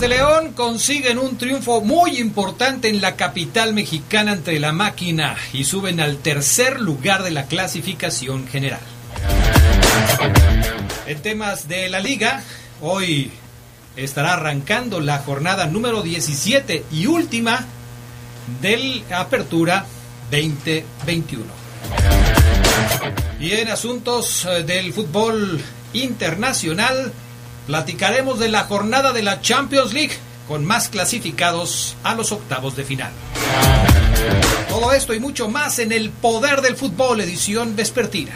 De León consiguen un triunfo muy importante en la capital mexicana entre la máquina y suben al tercer lugar de la clasificación general. En temas de la liga, hoy estará arrancando la jornada número 17 y última del Apertura 2021. Y en asuntos eh, del fútbol internacional, platicaremos de la jornada de la Champions League con más clasificados a los octavos de final. Todo esto y mucho más en el Poder del Fútbol, edición vespertina.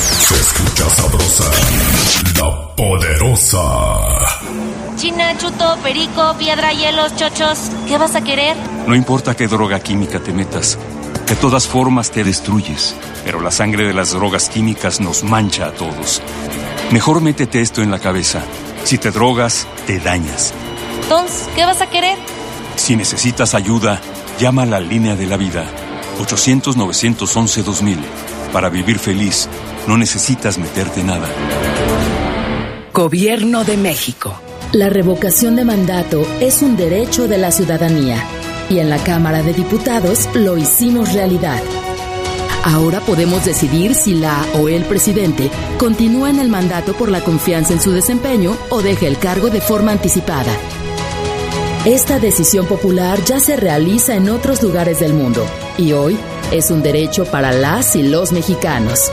Se escucha sabrosa, la poderosa. China, chuto, perico, piedra, hielos, chochos. ¿Qué vas a querer? No importa qué droga química te metas, de todas formas te destruyes, pero la sangre de las drogas químicas nos mancha a todos. Mejor métete esto en la cabeza. Si te drogas, te dañas. Entonces, ¿qué vas a querer? Si necesitas ayuda, llama a la línea de la vida. 800-911-2000. Para vivir feliz, no necesitas meterte nada. Gobierno de México. La revocación de mandato es un derecho de la ciudadanía y en la Cámara de Diputados lo hicimos realidad. Ahora podemos decidir si la o el presidente continúa en el mandato por la confianza en su desempeño o deja el cargo de forma anticipada. Esta decisión popular ya se realiza en otros lugares del mundo y hoy es un derecho para las y los mexicanos.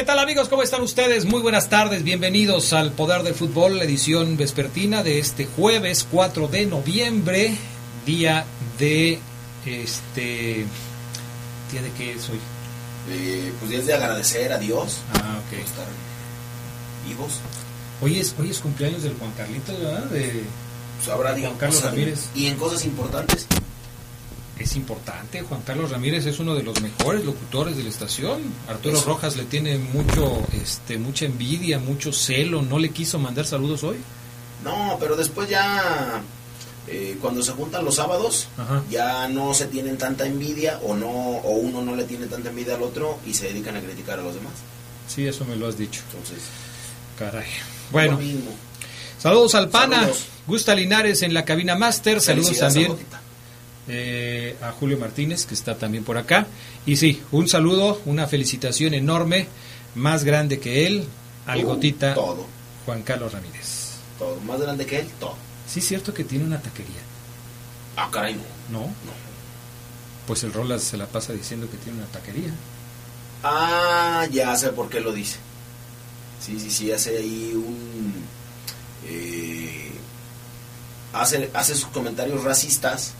¿Qué tal amigos? ¿Cómo están ustedes? Muy buenas tardes, bienvenidos al Poder del Fútbol, edición vespertina de este jueves 4 de noviembre, día de este... ¿Día de qué es hoy? Eh, pues es de agradecer a Dios Ah, por ok. estar vivos. Hoy es, hoy es cumpleaños del Juan Carlitos, ¿verdad? De, Pues habrá digan, Carlos cosas- Ramírez. Y en cosas importantes. Es importante, Juan Carlos Ramírez es uno de los mejores locutores de la estación. Arturo Eso. Rojas le tiene mucho, este, mucha envidia, mucho celo, no le quiso mandar saludos hoy. No, pero después ya, eh, cuando se juntan los sábados, Ajá. ya no se tienen tanta envidia o no o uno no le tiene tanta envidia al otro y se dedican a criticar a los demás. Sí, eso me lo has dicho. Entonces, Caray. Bueno, mismo. saludos al pana. Saludos. Gusta Linares en la cabina máster. Saludos también. Eh, a Julio Martínez, que está también por acá. Y sí, un saludo, una felicitación enorme, más grande que él, al Uh, gotita Todo, Juan Carlos Ramírez. todo. Más grande que él, todo. Sí, es cierto que tiene una taquería, Ah, caray, no. ¿no? no. Pues el Rolas se la pasa diciendo que tiene una taquería. Ah, ya sé por qué lo dice. Sí, sí, sí, hace ahí un... eh, hace, hace sus comentarios racistas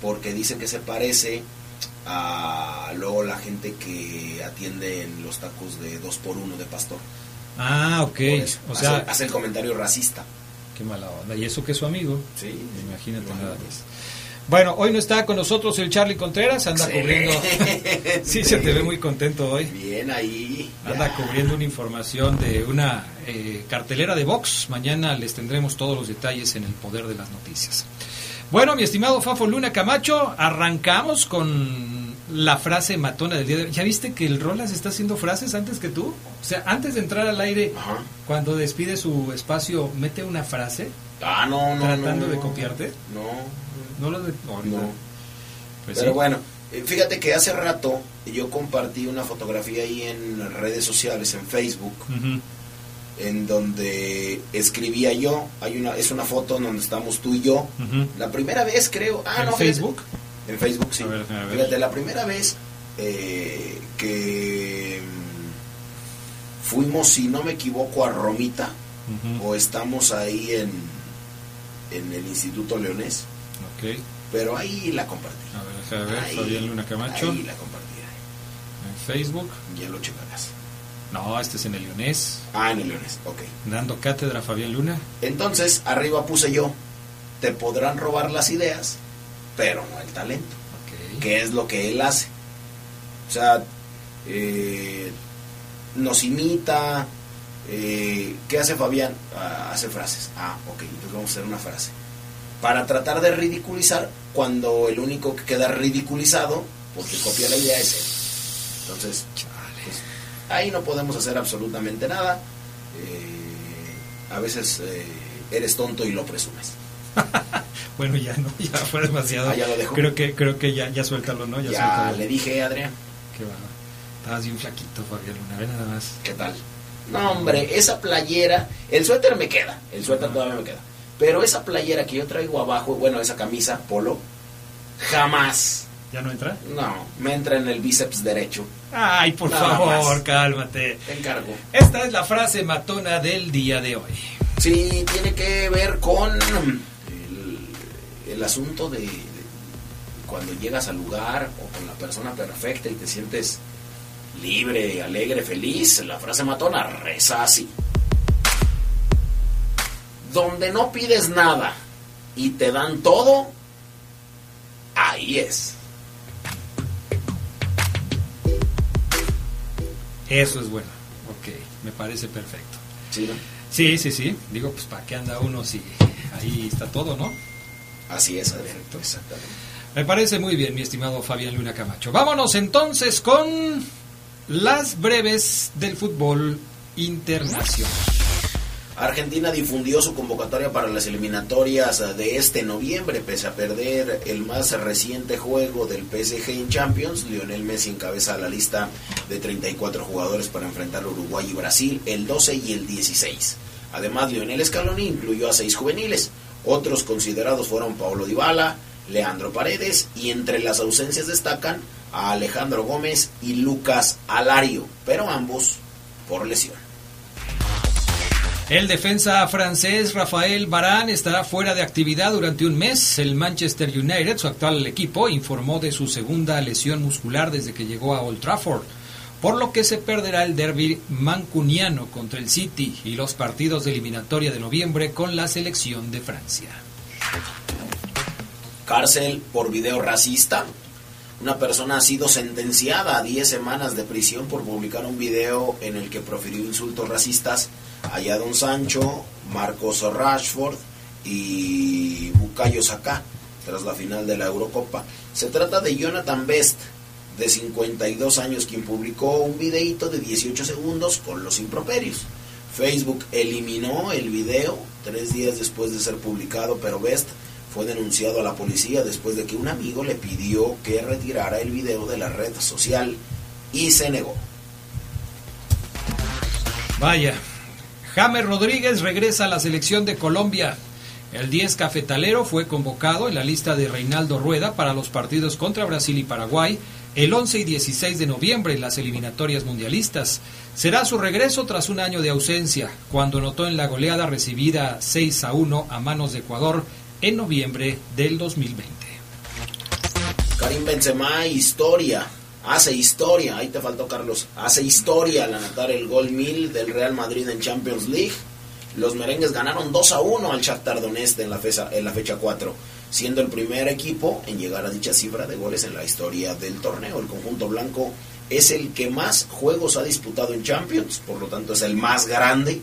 porque dice que se parece a luego la gente que atiende en los tacos de 2 por 1 de pastor. Ah, ok. O hace, sea, hace el comentario racista. qué mala onda. Y eso que es su amigo. Sí, Imagínate nada más. Bueno, hoy no está con nosotros el Charlie Contreras, anda cubriendo. Sí, se te ve muy contento hoy. Bien ahí. Anda ya. cubriendo una información de una eh, cartelera de box. Mañana les tendremos todos los detalles en el poder de las noticias. Bueno, mi estimado Fafo Luna Camacho, arrancamos con la frase matona del día de hoy. ¿Ya viste que el Rolas está haciendo frases antes que tú? O sea, antes de entrar al aire, Ajá. cuando despide su espacio, mete una frase Ah, no, no. tratando no, de no. copiarte. No, No lo de... no, no. Pues Pero sí. bueno, eh, fíjate que hace rato yo compartí una fotografía ahí en redes sociales, en Facebook, Ujú. En donde escribía yo. Hay una, es una foto en donde estamos tú y yo. La primera vez creo. Ah, ¿En no, fíjate. Facebook? En Facebook, sí. A ver, a ver. Fíjate, la primera vez eh, que mm, fuimos, si no me equivoco, a Romita, o estamos ahí en, en el Instituto Leonés, Ok. pero ahí la compartí. A ver, déjame ver. Ahí- Fabián Luna Camacho. Ahí la compartí. En Facebook. Ya lo checarás. No, este es en el Leonés. Ah, en el Leonés, ok. Dando cátedra a Fabián Luna. Entonces, arriba puse yo, te podrán robar las ideas, pero no el talento. Ok. que es lo que él hace. O sea, eh, nos imita. eh, ¿Qué hace Fabián? Ah, hace frases. Ah, ok, entonces vamos a hacer una frase. Para tratar de ridiculizar, cuando el único que queda ridiculizado, porque copia la idea es él. Entonces, pues, ahí no podemos hacer absolutamente nada. Eh, a veces eh, eres tonto y lo presumes. Bueno, ya no, ya fue demasiado. Ah, ya lo dejó. Creo que, creo que ya, ya suéltalo, ¿no? Ya, Ya suéltalo. le dije, Adrián, Qué va. Estabas bien flaquito, Fabián Luna. Ve nada más. ¿Qué tal? No, hombre, esa playera, el suéter me queda, el suéter todavía me queda. Pero esa playera que yo traigo abajo, bueno, esa camisa, polo, jamás, ¿Ya no entra? no, me entra en el bíceps derecho. Ay, por Nada favor, más. cálmate. Te encargo. Esta es la frase matona del día de hoy. Sí, tiene que ver con el, el asunto de, de cuando llegas al lugar o con la persona perfecta y te sientes libre, alegre, feliz. La frase matona reza así. Donde no pides nada y te dan todo, ahí es. Eso es bueno. Ok, me parece perfecto. ¿Sí, no? Sí, sí, sí. Digo, pues ¿para qué anda uno si ahí está todo, no? Así es, Adrián. Exactamente. Me parece muy bien, mi estimado Fabián Luna Camacho. Vámonos entonces con las breves del fútbol internacional. Argentina difundió su convocatoria para las eliminatorias de este noviembre, pese a perder el más reciente juego del PSG en Champions. Lionel Messi encabeza la lista de 34 jugadores para enfrentar a Uruguay y Brasil el 12 y el 16. Además, Lionel Scaloni incluyó a seis juveniles. Otros considerados fueron Paulo Dybala, Leandro Paredes y entre las ausencias destacan a Alejandro Gómez y Lucas Alario, pero ambos por lesión. El defensa francés Rafael Varane estará fuera de actividad durante un mes. El Manchester United, su actual equipo, informó de su segunda lesión muscular desde que llegó a Old Trafford, por lo que se perderá el derby mancuniano contra el City y los partidos de eliminatoria de noviembre con la selección de Francia. Cárcel por video racista. Una persona ha sido sentenciada a 10 semanas de prisión por publicar un video en el que profirió insultos racistas a Jadon Sancho, Marcos Rashford y Bukayo Saka tras la final de la Eurocopa. Se trata de Jonathan Best, de 52 años, quien publicó un videíto de 18 segundos con los improperios. Facebook eliminó el video tres días después de ser publicado, pero Best fue denunciado a la policía después de que un amigo le pidió que retirara el video de la red social y se negó. Vaya, James Rodríguez regresa a la selección de Colombia. El 10 cafetalero fue convocado en la lista de Reinaldo Rueda para los partidos contra Brasil y Paraguay el 11 y 16 de noviembre en las eliminatorias mundialistas. Será su regreso tras un año de ausencia, cuando notó en la goleada recibida 6 a 1 a manos de Ecuador en noviembre del 2020. Karim Benzema, historia. Hace historia, ahí te faltó Carlos. Hace historia al anotar el gol 1000 del Real Madrid en Champions League. Los merengues ganaron 2 a 1 al Shakhtar Donetsk en la, fecha, en la fecha 4, siendo el primer equipo en llegar a dicha cifra de goles en la historia del torneo. El conjunto blanco es el que más juegos ha disputado en Champions, por lo tanto es el más grande,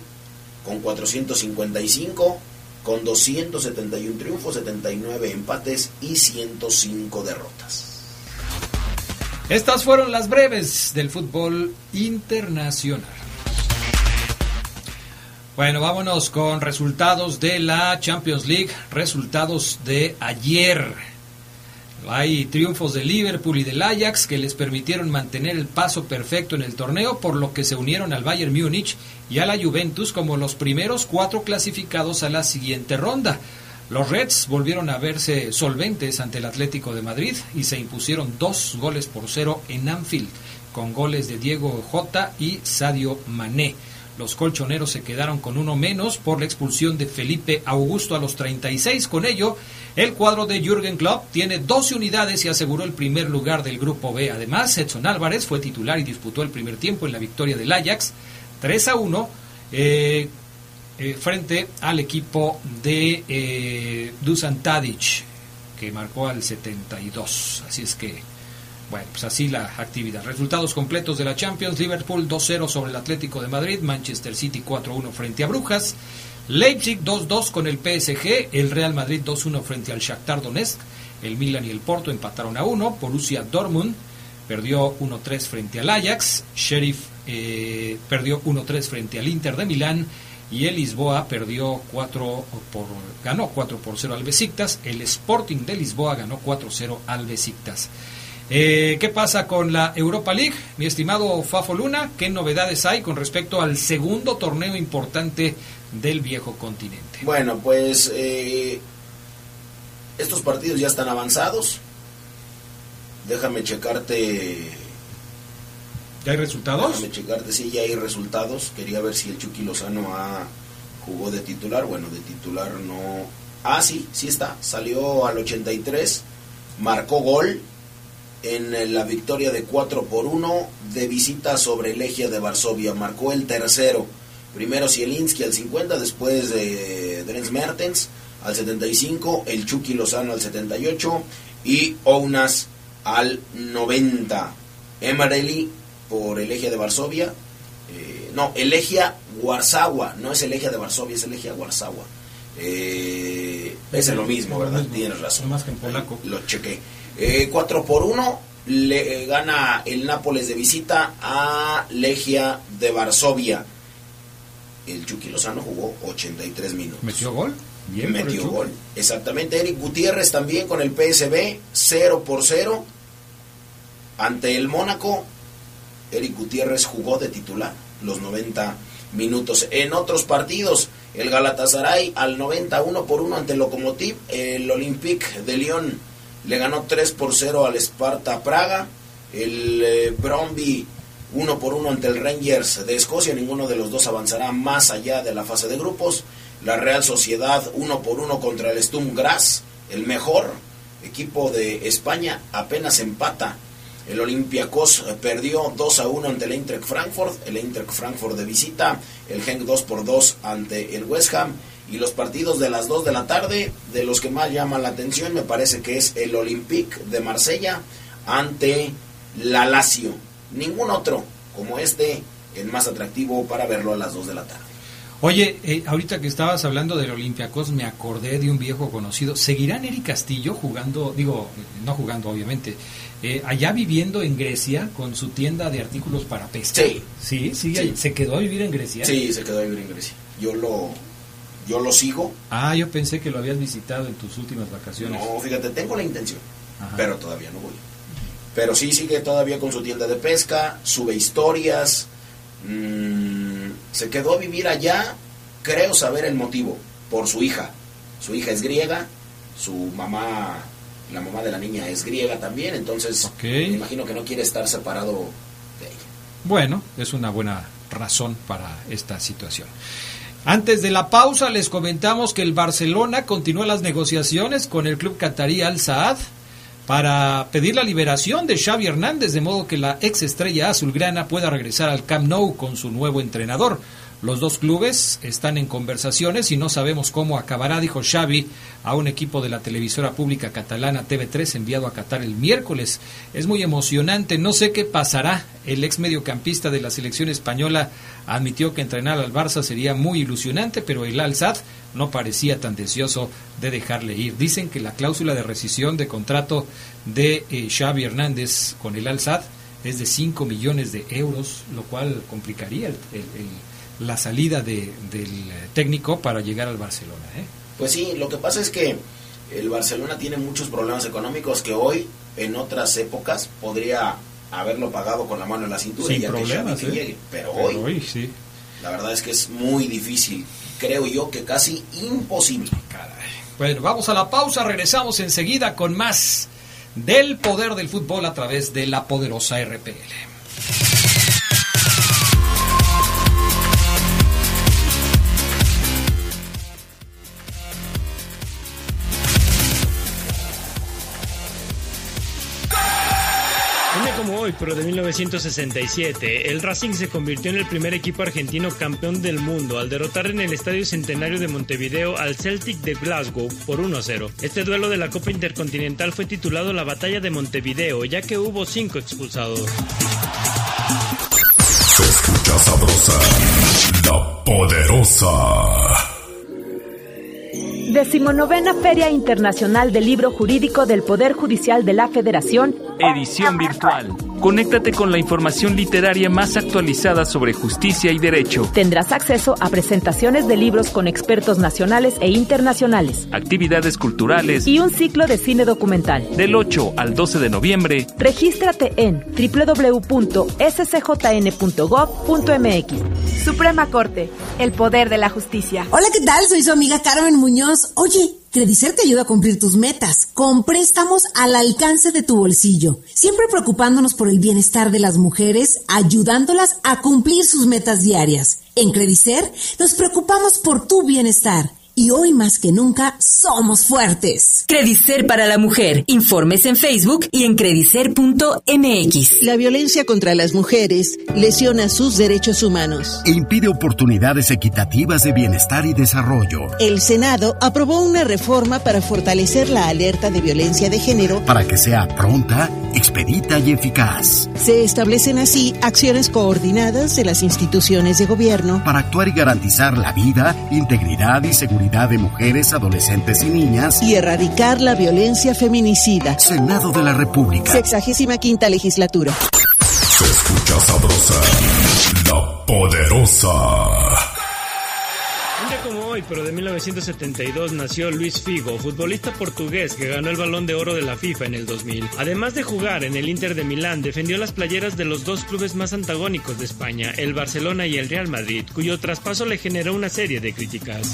con 455, con 271 triunfos, 79 empates y 105 derrotas. Estas fueron las breves del fútbol internacional. Bueno, vámonos con resultados de la Champions League, resultados de ayer. Hay triunfos de Liverpool y del Ajax que les permitieron mantener el paso perfecto en el torneo, por lo que se unieron al Bayern Múnich y a la Juventus como los primeros cuatro clasificados a la siguiente ronda. Los Reds volvieron a verse solventes ante el Atlético de Madrid y se impusieron dos goles por cero en Anfield, con goles de Diego Jota y Sadio Mané. Los colchoneros se quedaron con uno menos por la expulsión de Felipe Augusto a los 36. Con ello, el cuadro de Jürgen Klopp tiene 12 unidades y aseguró el primer lugar del grupo B. Además, Edson Álvarez fue titular y disputó el primer tiempo en la victoria del Ajax 3 a 1 eh, eh, frente al equipo de eh, Dusan Tadic, que marcó al 72. Así es que bueno, pues así la actividad. Resultados completos de la Champions. Liverpool 2-0 sobre el Atlético de Madrid. Manchester City 4-1 frente a Brujas. Leipzig 2-2 con el PSG. El Real Madrid 2-1 frente al Shakhtar Donetsk. El Milan y el Porto empataron a 1. Borussia Dortmund perdió 1-3 frente al Ajax. Sheriff eh, perdió 1-3 frente al Inter de Milán. Y el Lisboa perdió 4 por, ganó 4 por 0 al Besiktas. El Sporting de Lisboa ganó 4-0 al Besiktas. Eh, ¿Qué pasa con la Europa League? Mi estimado Fafo Luna, ¿qué novedades hay con respecto al segundo torneo importante del viejo continente? Bueno, pues eh, estos partidos ya están avanzados. Déjame checarte. ¿Ya hay resultados? Déjame checarte, sí, ya hay resultados. Quería ver si el Chucky Lozano jugó de titular. Bueno, de titular no. Ah, sí, sí está. Salió al 83, marcó gol en la victoria de 4 por 1 de visita sobre Legia de Varsovia. Marcó el tercero. Primero Zielinski al 50, después de Drenz Mertens al 75, el Chucky Lozano al 78 y Ounas al 90. Emarelli por Elegia de Varsovia. Eh, no, Elegia Warsawa, no es Elegia de Varsovia, es Elegia Warsawa. Eh, es lo mismo, ¿verdad? Tienes razón. Más que en polaco. Lo chequé. 4 eh, por 1 le eh, gana el Nápoles de visita a Legia de Varsovia. El Chucky Lozano jugó 83 minutos. ¿Metió gol? Bien Metió gol. Exactamente. Eric Gutiérrez también con el PSB, 0 por 0. Ante el Mónaco, Eric Gutiérrez jugó de titular los 90 minutos. En otros partidos, el Galatasaray al 91 por 1 ante el Lokomotiv, el Olympique de Lyon le ganó 3 por 0 al Sparta Praga. El eh, Bromby 1 por 1 ante el Rangers de Escocia. Ninguno de los dos avanzará más allá de la fase de grupos. La Real Sociedad 1 por 1 contra el Stum Graz. El mejor equipo de España apenas empata. El Olympiacos eh, perdió 2 a 1 ante el Eintracht Frankfurt. El Eintracht Frankfurt de visita. El Genk 2 por 2 ante el West Ham. Y los partidos de las 2 de la tarde, de los que más llaman la atención, me parece que es el Olympique de Marsella ante la Lazio. Ningún otro como este, el más atractivo para verlo a las 2 de la tarde. Oye, eh, ahorita que estabas hablando del Olympiacos, me acordé de un viejo conocido. ¿Seguirá Neri Castillo jugando, digo, no jugando obviamente, eh, allá viviendo en Grecia con su tienda de artículos para pesca? Sí. ¿Sí? ¿Sí? ¿Se quedó a vivir en Grecia? Sí, se quedó a vivir en Grecia. Yo lo, yo lo sigo. Ah, yo pensé que lo habías visitado en tus últimas vacaciones. No, fíjate, tengo la intención, pero todavía no voy. Pero sí sigue todavía con su tienda de pesca, sube historias. Mm, se quedó a vivir allá, creo saber el motivo, por su hija. Su hija es griega, su mamá, la mamá de la niña es griega también, entonces me imagino que no quiere estar separado de ella. Bueno, es una buena razón para esta situación. Antes de la pausa les comentamos que el Barcelona continúa las negociaciones con el club catarí Al Saad para pedir la liberación de Xavi Hernández de modo que la ex estrella azulgrana pueda regresar al Camp Nou con su nuevo entrenador. Los dos clubes están en conversaciones y no sabemos cómo acabará, dijo Xavi a un equipo de la televisora pública catalana TV3 enviado a Qatar el miércoles. Es muy emocionante, no sé qué pasará. El ex mediocampista de la selección española admitió que entrenar al Barça sería muy ilusionante, pero el Al-Sad no parecía tan deseoso de dejarle ir. Dicen que la cláusula de rescisión de contrato de eh, Xavi Hernández con el Al-Sad es de 5 millones de euros, lo cual complicaría el la salida de, del técnico para llegar al Barcelona. ¿eh? Pues sí, lo que pasa es que el Barcelona tiene muchos problemas económicos que hoy, en otras épocas, podría haberlo pagado con la mano en la cintura Sin y ya problemas, que ¿eh? llegue. Pero, Pero hoy, hoy sí. la verdad es que es muy difícil. Creo yo que casi imposible. Caray. Bueno, vamos a la pausa, regresamos enseguida con más del poder del fútbol a través de la poderosa RPL. Pero de 1967, el Racing se convirtió en el primer equipo argentino campeón del mundo al derrotar en el Estadio Centenario de Montevideo al Celtic de Glasgow por 1-0. Este duelo de la Copa Intercontinental fue titulado la Batalla de Montevideo, ya que hubo cinco expulsados. Se escucha sabrosa, la poderosa. Decimonovena Feria Internacional del Libro Jurídico del Poder Judicial de la Federación. Edición virtual. Conéctate con la información literaria más actualizada sobre justicia y derecho. Tendrás acceso a presentaciones de libros con expertos nacionales e internacionales. Actividades culturales. Y un ciclo de cine documental. Del 8 al 12 de noviembre. Regístrate en www.scjn.gov.mx. Suprema Corte, el poder de la justicia. Hola, ¿qué tal? Soy su amiga Carmen Muñoz. Oye, Credicer te ayuda a cumplir tus metas con préstamos al alcance de tu bolsillo, siempre preocupándonos por el bienestar de las mujeres, ayudándolas a cumplir sus metas diarias. En Credicer nos preocupamos por tu bienestar. Y hoy más que nunca somos fuertes. Credicer para la mujer. Informes en Facebook y en credicer.mx. La violencia contra las mujeres lesiona sus derechos humanos. E impide oportunidades equitativas de bienestar y desarrollo. El Senado aprobó una reforma para fortalecer la alerta de violencia de género para que sea pronta, expedita y eficaz. Se establecen así acciones coordinadas de las instituciones de gobierno para actuar y garantizar la vida, integridad y seguridad de mujeres, adolescentes y niñas y erradicar la violencia feminicida. Senado de la República. Sexagésima quinta legislatura. Se escucha sabrosa, la poderosa. Un día como hoy, pero de 1972, nació Luis Figo, futbolista portugués que ganó el balón de oro de la FIFA en el 2000. Además de jugar en el Inter de Milán, defendió las playeras de los dos clubes más antagónicos de España, el Barcelona y el Real Madrid, cuyo traspaso le generó una serie de críticas.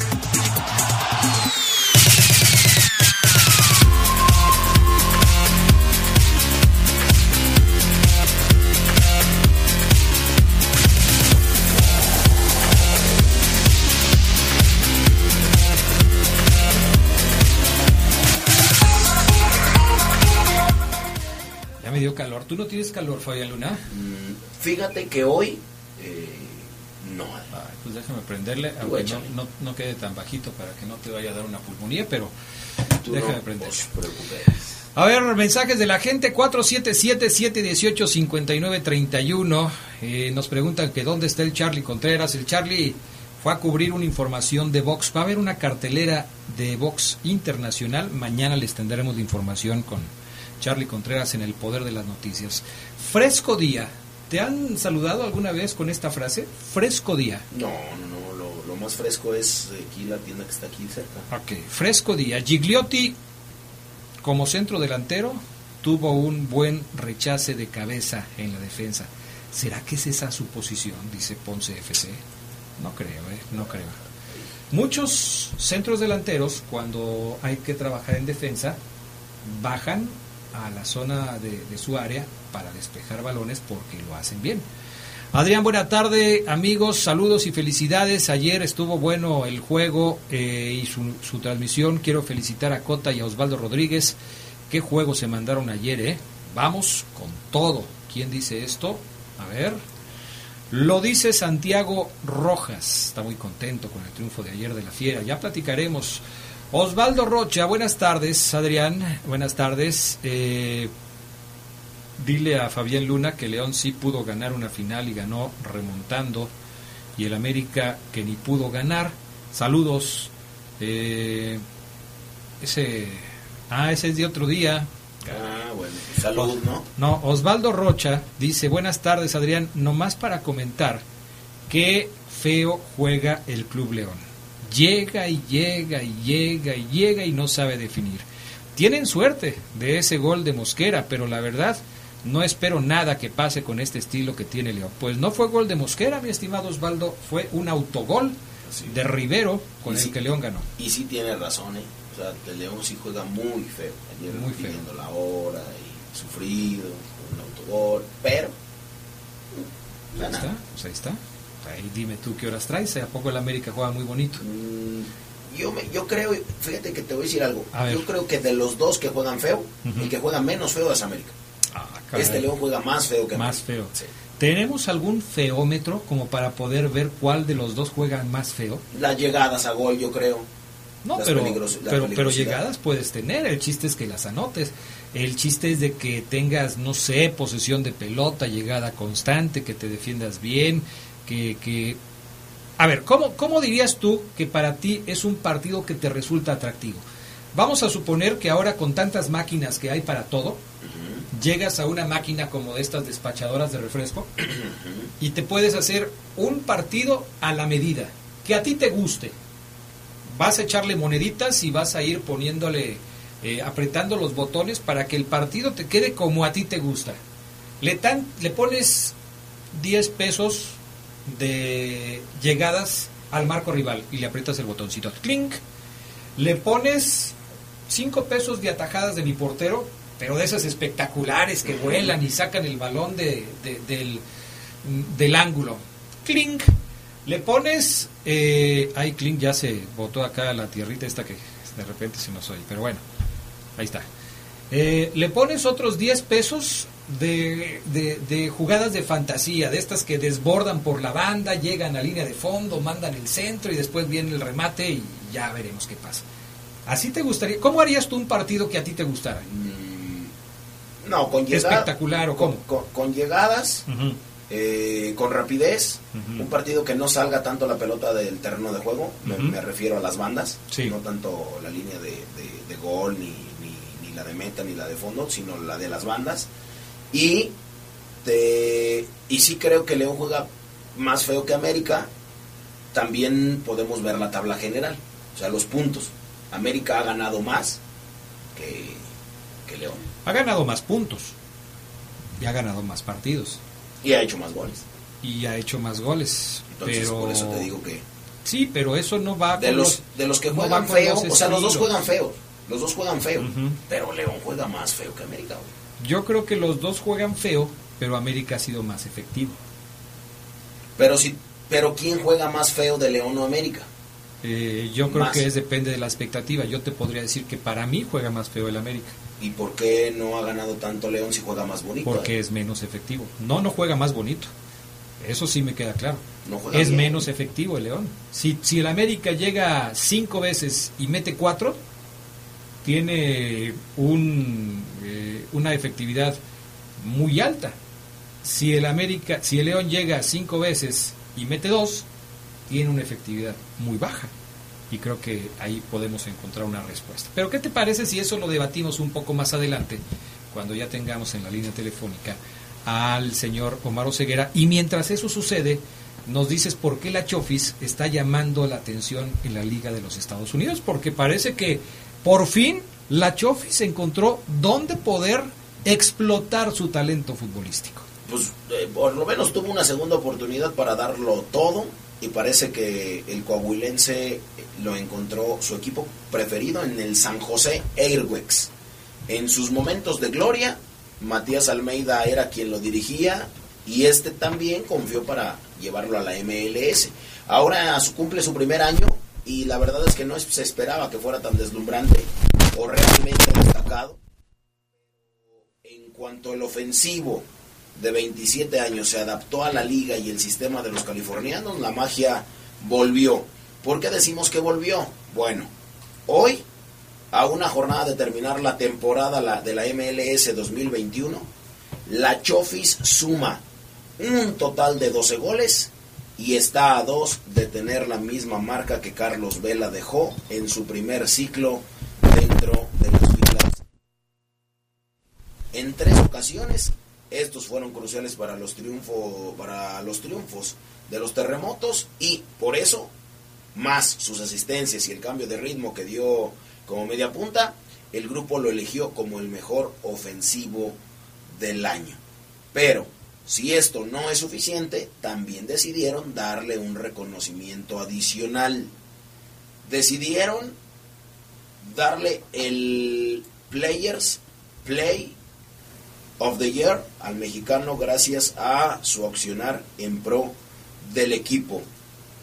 Calor. ¿Tú no tienes calor, Fabián Luna? Mm, fíjate que hoy eh, no. Ay, pues déjame prenderle, aunque no, no, no, quede tan bajito para que no te vaya a dar una pulmonía, pero Tú déjame no prender. os preocupes. A ver, mensajes de la gente 477-718-5931. Eh, nos preguntan que dónde está el Charlie Contreras. El Charlie fue a cubrir una información de Vox. Va a haber una cartelera de Vox internacional. Mañana les tendremos la información con Charlie Contreras en el poder de las noticias. Fresco día. ¿Te han saludado alguna vez con esta frase? Fresco día. No, no, no. Lo, lo más fresco es aquí la tienda que está aquí cerca. Ok, fresco día. Gigliotti, como centro delantero, tuvo un buen rechace de cabeza en la defensa. ¿Será que es esa su posición? Dice Ponce FC. No creo, ¿eh? No creo. Muchos centros delanteros, cuando hay que trabajar en defensa, bajan a la zona de, su área para despejar balones porque lo hacen bien. Adrián, buena tarde, amigos, saludos y felicidades. Ayer estuvo bueno el juego eh, y su, su, transmisión. Quiero felicitar a Cota y a Osvaldo Rodríguez. Qué juego se mandaron ayer, ¿eh? Vamos con todo. ¿Quién dice esto? A ver. Lo dice Santiago Rojas, está muy contento con el triunfo de ayer de la Fiera, ya platicaremos. Osvaldo Rocha, buenas tardes, Adrián, buenas tardes. Eh, dile a Fabián Luna que León sí pudo ganar una final y ganó remontando, y el América que ni pudo ganar. Saludos. Eh, ese, ah, ese es de otro día. Ah, bueno, salud, ¿no? No, Osvaldo Rocha dice, buenas tardes Adrián, nomás para comentar que feo juega el Club León. Llega y llega y llega y llega y no sabe definir. Tienen suerte de ese gol de Mosquera, pero la verdad no espero nada que pase con este estilo que tiene León. Pues no fue gol de Mosquera, mi estimado Osvaldo, fue un autogol de Rivero con el que León ganó. Y sí tiene razón, ¿eh? O sea, el León sí juega muy feo. Ayer muy feo. la hora y sufrido, un autogol, pero. Ahí está, pues ahí está. Ahí dime tú qué horas traes. ¿A poco el América juega muy bonito? Mm, yo, me, yo creo, fíjate que te voy a decir algo. yo creo que de los dos que juegan feo, el que juega menos feo es América. Ah, este León juega más feo que Más feo. ¿Tenemos algún feómetro como para poder ver cuál de los dos juega más feo? Las llegadas a gol, yo creo. No, pero, pero, pero, llegadas puedes tener, el chiste es que las anotes. El chiste es de que tengas, no sé, posesión de pelota, llegada constante, que te defiendas bien, que... que... A ver, ¿cómo, ¿cómo dirías tú que para ti es un partido que te resulta atractivo? Vamos a suponer que ahora con tantas máquinas que hay para todo, llegas a una máquina como de estas despachadoras de refresco y te puedes hacer un partido a la medida, que a ti te guste vas a echarle moneditas y vas a ir poniéndole, eh, apretando los botones para que el partido te quede como a ti te gusta. Le, tan, le pones 10 pesos de llegadas al marco rival y le aprietas el botoncito. Clink. Le pones 5 pesos de atajadas de mi portero, pero de esas espectaculares que vuelan y sacan el balón de, del, del ángulo. Clink le pones, eh, ay, Clint ya se botó acá la tierrita esta que de repente se nos oye, pero bueno, ahí está. Eh, le pones otros 10 pesos de, de, jugadas de fantasía, de estas que desbordan por la banda, llegan a línea de fondo, mandan el centro y después viene el remate y ya veremos qué pasa. ¿Así te gustaría? ¿Cómo harías tú un partido que a ti te gustara? Mm, no, con llegadas. ¿Espectacular o cómo? Con, llegadas. Eh, con rapidez, un partido que no salga tanto la pelota del terreno de juego, me, refiero a las bandas, no tanto la línea de, gol, ni, ni, la de meta, ni la de fondo, sino la de las bandas. Y, te, y sí creo que León juega más feo que América, también podemos ver la tabla general, o sea, los puntos. América ha ganado más que, que León. Ha ganado más puntos y ha ganado más partidos. Y ha hecho más goles. Y ha hecho más goles. Entonces, pero... por eso te digo que. Sí, pero eso no va de los, De los que juegan feo, o sea, los dos juegan feo. Los dos juegan feo. Pero León juega más feo que América. Yo creo que los dos juegan feo, pero América ha sido más efectivo. Pero si, pero ¿quién juega más feo de León o América? Eh, yo creo que es depende de la expectativa. Yo te podría decir que para mí juega más feo el América. ¿Y por qué no ha ganado tanto León si juega más bonito? Porque es menos efectivo. No, no juega más bonito. Eso sí me queda claro. es menos efectivo el León. Si, si el América llega cinco veces y mete cuatro, tiene un, eh, una efectividad muy alta. Si el América, si el León llega cinco veces y mete dos, tiene una efectividad muy baja y creo que ahí podemos encontrar una respuesta. Pero ¿qué te parece si eso lo debatimos un poco más adelante, cuando ya tengamos en la línea telefónica al señor Omar Oseguera? Y mientras eso sucede, nos dices por qué la Chofis está llamando la atención en la Liga de los Estados Unidos, porque parece que por fin la Chofis encontró dónde poder explotar su talento futbolístico. Pues eh, por lo menos tuvo una segunda oportunidad para darlo todo y parece que el coahuilense lo encontró su equipo preferido en el San José Airwax. En sus momentos de gloria, Matías Almeida era quien lo dirigía y este también confió para llevarlo a la MLS. Ahora cumple su primer año y la verdad es que no se esperaba que fuera tan deslumbrante o realmente destacado. En cuanto al ofensivo de 27 años se adaptó a la liga y el sistema de los californianos, la magia volvió. ¿Por qué decimos que volvió? Bueno, hoy, a una jornada de terminar la temporada de la MLS 2021, la Chofis suma un total de 12 goles y está a dos de tener la misma marca que Carlos Vela dejó en su primer ciclo dentro de las filas. En tres ocasiones estos fueron cruciales para los, triunfos para los triunfos de los terremotos y por eso, más sus asistencias y el cambio de ritmo que dio como media punta, el grupo lo eligió como el mejor ofensivo del año. Pero, si esto no es suficiente, también decidieron darle un reconocimiento adicional. Decidieron darle el Players Play of the Year al mexicano gracias a su accionar en pro del equipo.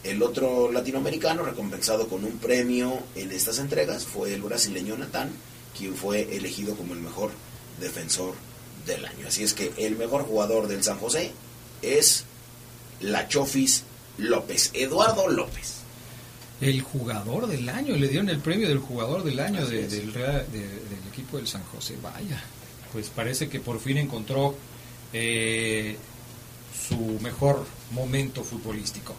El otro latinoamericano recompensado con un premio en estas entregas fue el brasileño Natán, quien fue elegido como el mejor defensor del año. Así es que el mejor jugador del San José es la Chofis López, Eduardo López. El jugador del año, le dieron el premio del jugador del año del, del equipo del San José. Vaya, pues parece que por fin encontró eh, su mejor momento futbolístico.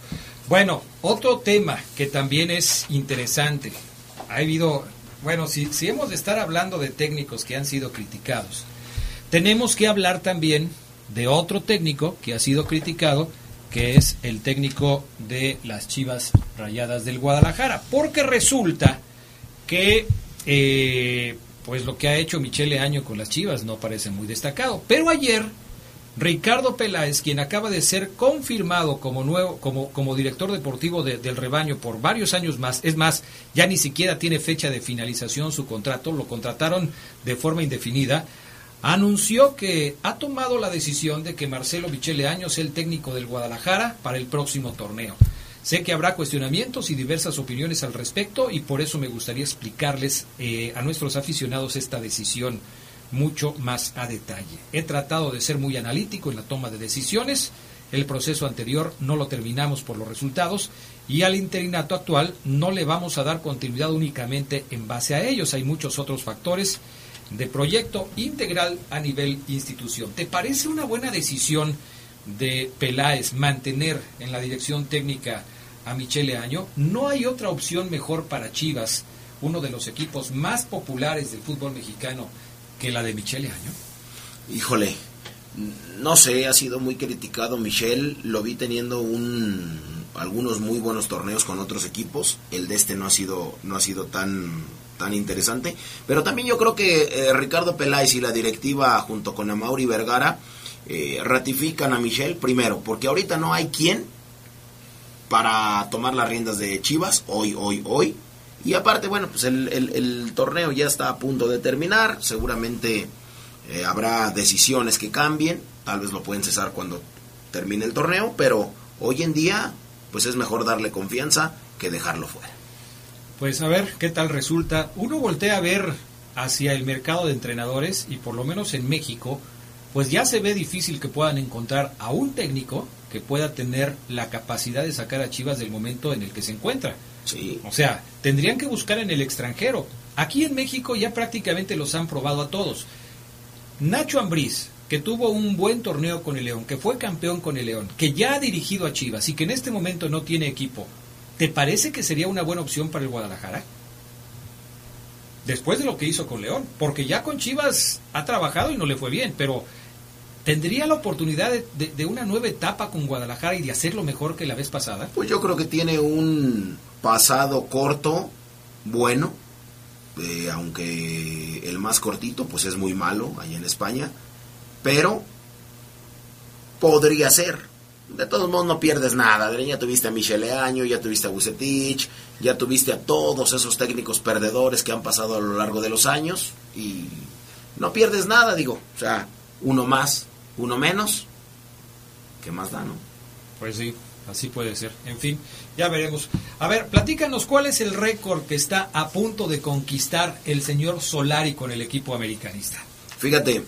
Bueno, otro tema que también es interesante. Ha habido, bueno, si, si hemos de estar hablando de técnicos que han sido criticados, tenemos que hablar también de otro técnico que ha sido criticado, que es el técnico de las Chivas Rayadas del Guadalajara, porque resulta que eh, pues lo que ha hecho Michele Año con las Chivas no parece muy destacado. Pero ayer, Ricardo Peláez, quien acaba de ser confirmado como nuevo, como, como director deportivo del rebaño por varios años más, es más, ya ni siquiera tiene fecha de finalización su contrato, lo contrataron de forma indefinida, anunció que ha tomado la decisión de que Marcelo Michele Año sea el técnico del Guadalajara para el próximo torneo. Sé que habrá cuestionamientos y diversas opiniones al respecto y por eso me gustaría explicarles eh, a nuestros aficionados esta decisión mucho más a detalle. He tratado de ser muy analítico en la toma de decisiones. El proceso anterior no lo terminamos por los resultados y al interinato actual no le vamos a dar continuidad únicamente en base a ellos. Hay muchos otros factores de proyecto integral a nivel institución. ¿Te parece una buena decisión? de Peláez mantener en la dirección técnica a Michele Año, no hay otra opción mejor para Chivas, uno de los equipos más populares del fútbol mexicano, que la de Michele Año. Híjole, no sé, ha sido muy criticado Michel, lo vi teniendo un algunos muy buenos torneos con otros equipos, el de este no ha sido no ha sido tan tan interesante, pero también yo creo que eh, Ricardo Peláez y la directiva junto con Amauri Vergara eh, ratifican a Michel primero, porque ahorita no hay quien para tomar las riendas de Chivas, hoy, hoy, hoy. Y aparte, bueno, pues el, torneo ya está a punto de terminar, seguramente eh, habrá decisiones que cambien, tal vez lo pueden cesar cuando termine el torneo, pero hoy en día, pues es mejor darle confianza que dejarlo fuera. Pues a ver qué tal resulta. Uno voltea a ver hacia el mercado de entrenadores y por lo menos en México, pues ya se ve difícil que puedan encontrar a un técnico que pueda tener la capacidad de sacar a Chivas del momento en el que se encuentra. Sí. O sea, tendrían que buscar en el extranjero. Aquí en México ya prácticamente los han probado a todos. Nacho Ambriz, que tuvo un buen torneo con el León, que fue campeón con el León, que ya ha dirigido a Chivas y que en este momento no tiene equipo, ¿te parece que sería una buena opción para el Guadalajara? Después de lo que hizo con León, porque ya con Chivas ha trabajado y no le fue bien, pero ¿Tendría la oportunidad de, una nueva etapa con Guadalajara y de hacerlo mejor que la vez pasada? Pues yo creo que tiene un pasado corto, bueno, eh, aunque el más cortito pues es muy malo allá en España, pero podría ser. De todos modos no pierdes nada, ya tuviste a Michele Año, ya tuviste a Bucetich, ya tuviste a todos esos técnicos perdedores que han pasado a lo largo de los años y no pierdes nada, digo, o sea, uno más uno menos, ¿qué más da, no? Pues sí, así puede ser. En fin, ya veremos. A ver, platícanos cuál es el récord que está a punto de conquistar el señor Solari con el equipo americanista. Fíjate,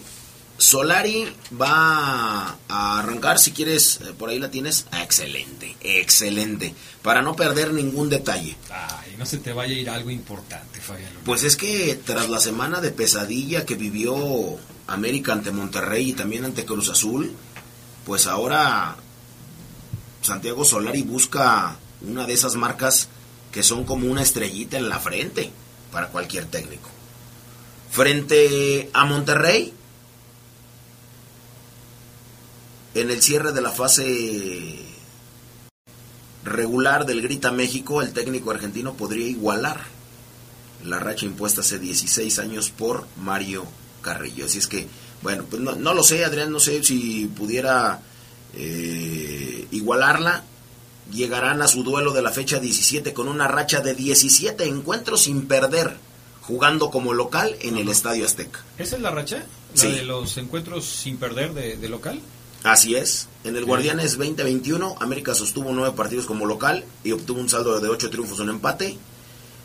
Solari va a arrancar, si quieres, eh, por ahí la tienes. Ah, excelente, excelente. Para no perder ningún detalle. Ay, no se te vaya a ir algo importante, Fabián. Pues es que tras la semana de pesadilla que vivió América ante Monterrey y también ante Cruz Azul, pues ahora Santiago Solari busca una de esas marcas que son como una estrellita en la frente para cualquier técnico. Frente a Monterrey, en el cierre de la fase regular del Grita México, el técnico argentino podría igualar la racha impuesta hace 16 años por Mario Carrillo. Así es que, bueno, pues no, no lo sé, Adrián, no sé si pudiera eh, igualarla. Llegarán a su duelo de la fecha 17 con una racha de 17 encuentros sin perder, jugando como local en el Estadio Azteca. ¿Esa es la racha? ¿La Sí. de los encuentros sin perder de, de local? Así es. En el Guardianes 2021, América sostuvo nueve partidos como local y obtuvo un saldo de ocho triunfos un empate.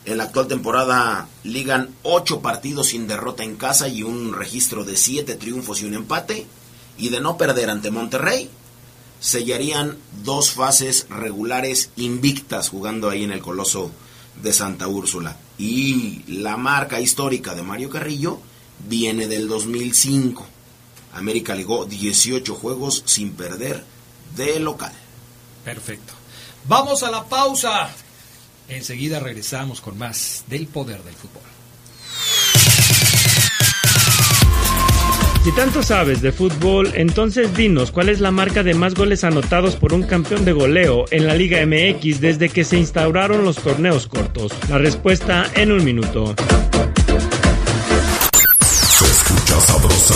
En la actual temporada ligan ocho partidos sin derrota en casa y un registro de siete triunfos y un empate. Y de no perder ante Monterrey, sellarían dos fases regulares invictas jugando ahí en el Coloso de Santa Úrsula. Y la marca histórica de Mario Carrillo viene del 2005. América ligó 18 juegos sin perder de local. Perfecto. Vamos a la pausa. Enseguida regresamos con más del poder del fútbol. Si tanto sabes de fútbol, entonces dinos cuál es la marca de más goles anotados por un campeón de goleo en la Liga MX desde que se instauraron los torneos cortos. La respuesta en un minuto. Se escucha sabrosa,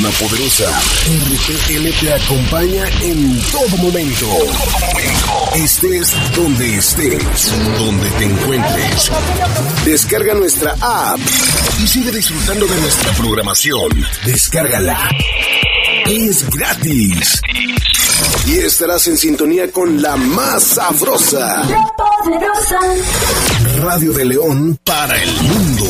La poderosa RTL te acompaña en todo momento. Estés donde estés, donde te encuentres. Descarga nuestra app y sigue disfrutando de nuestra programación. Descárgala. Es gratis. Y estarás en sintonía con la más sabrosa. Radio de León para el mundo.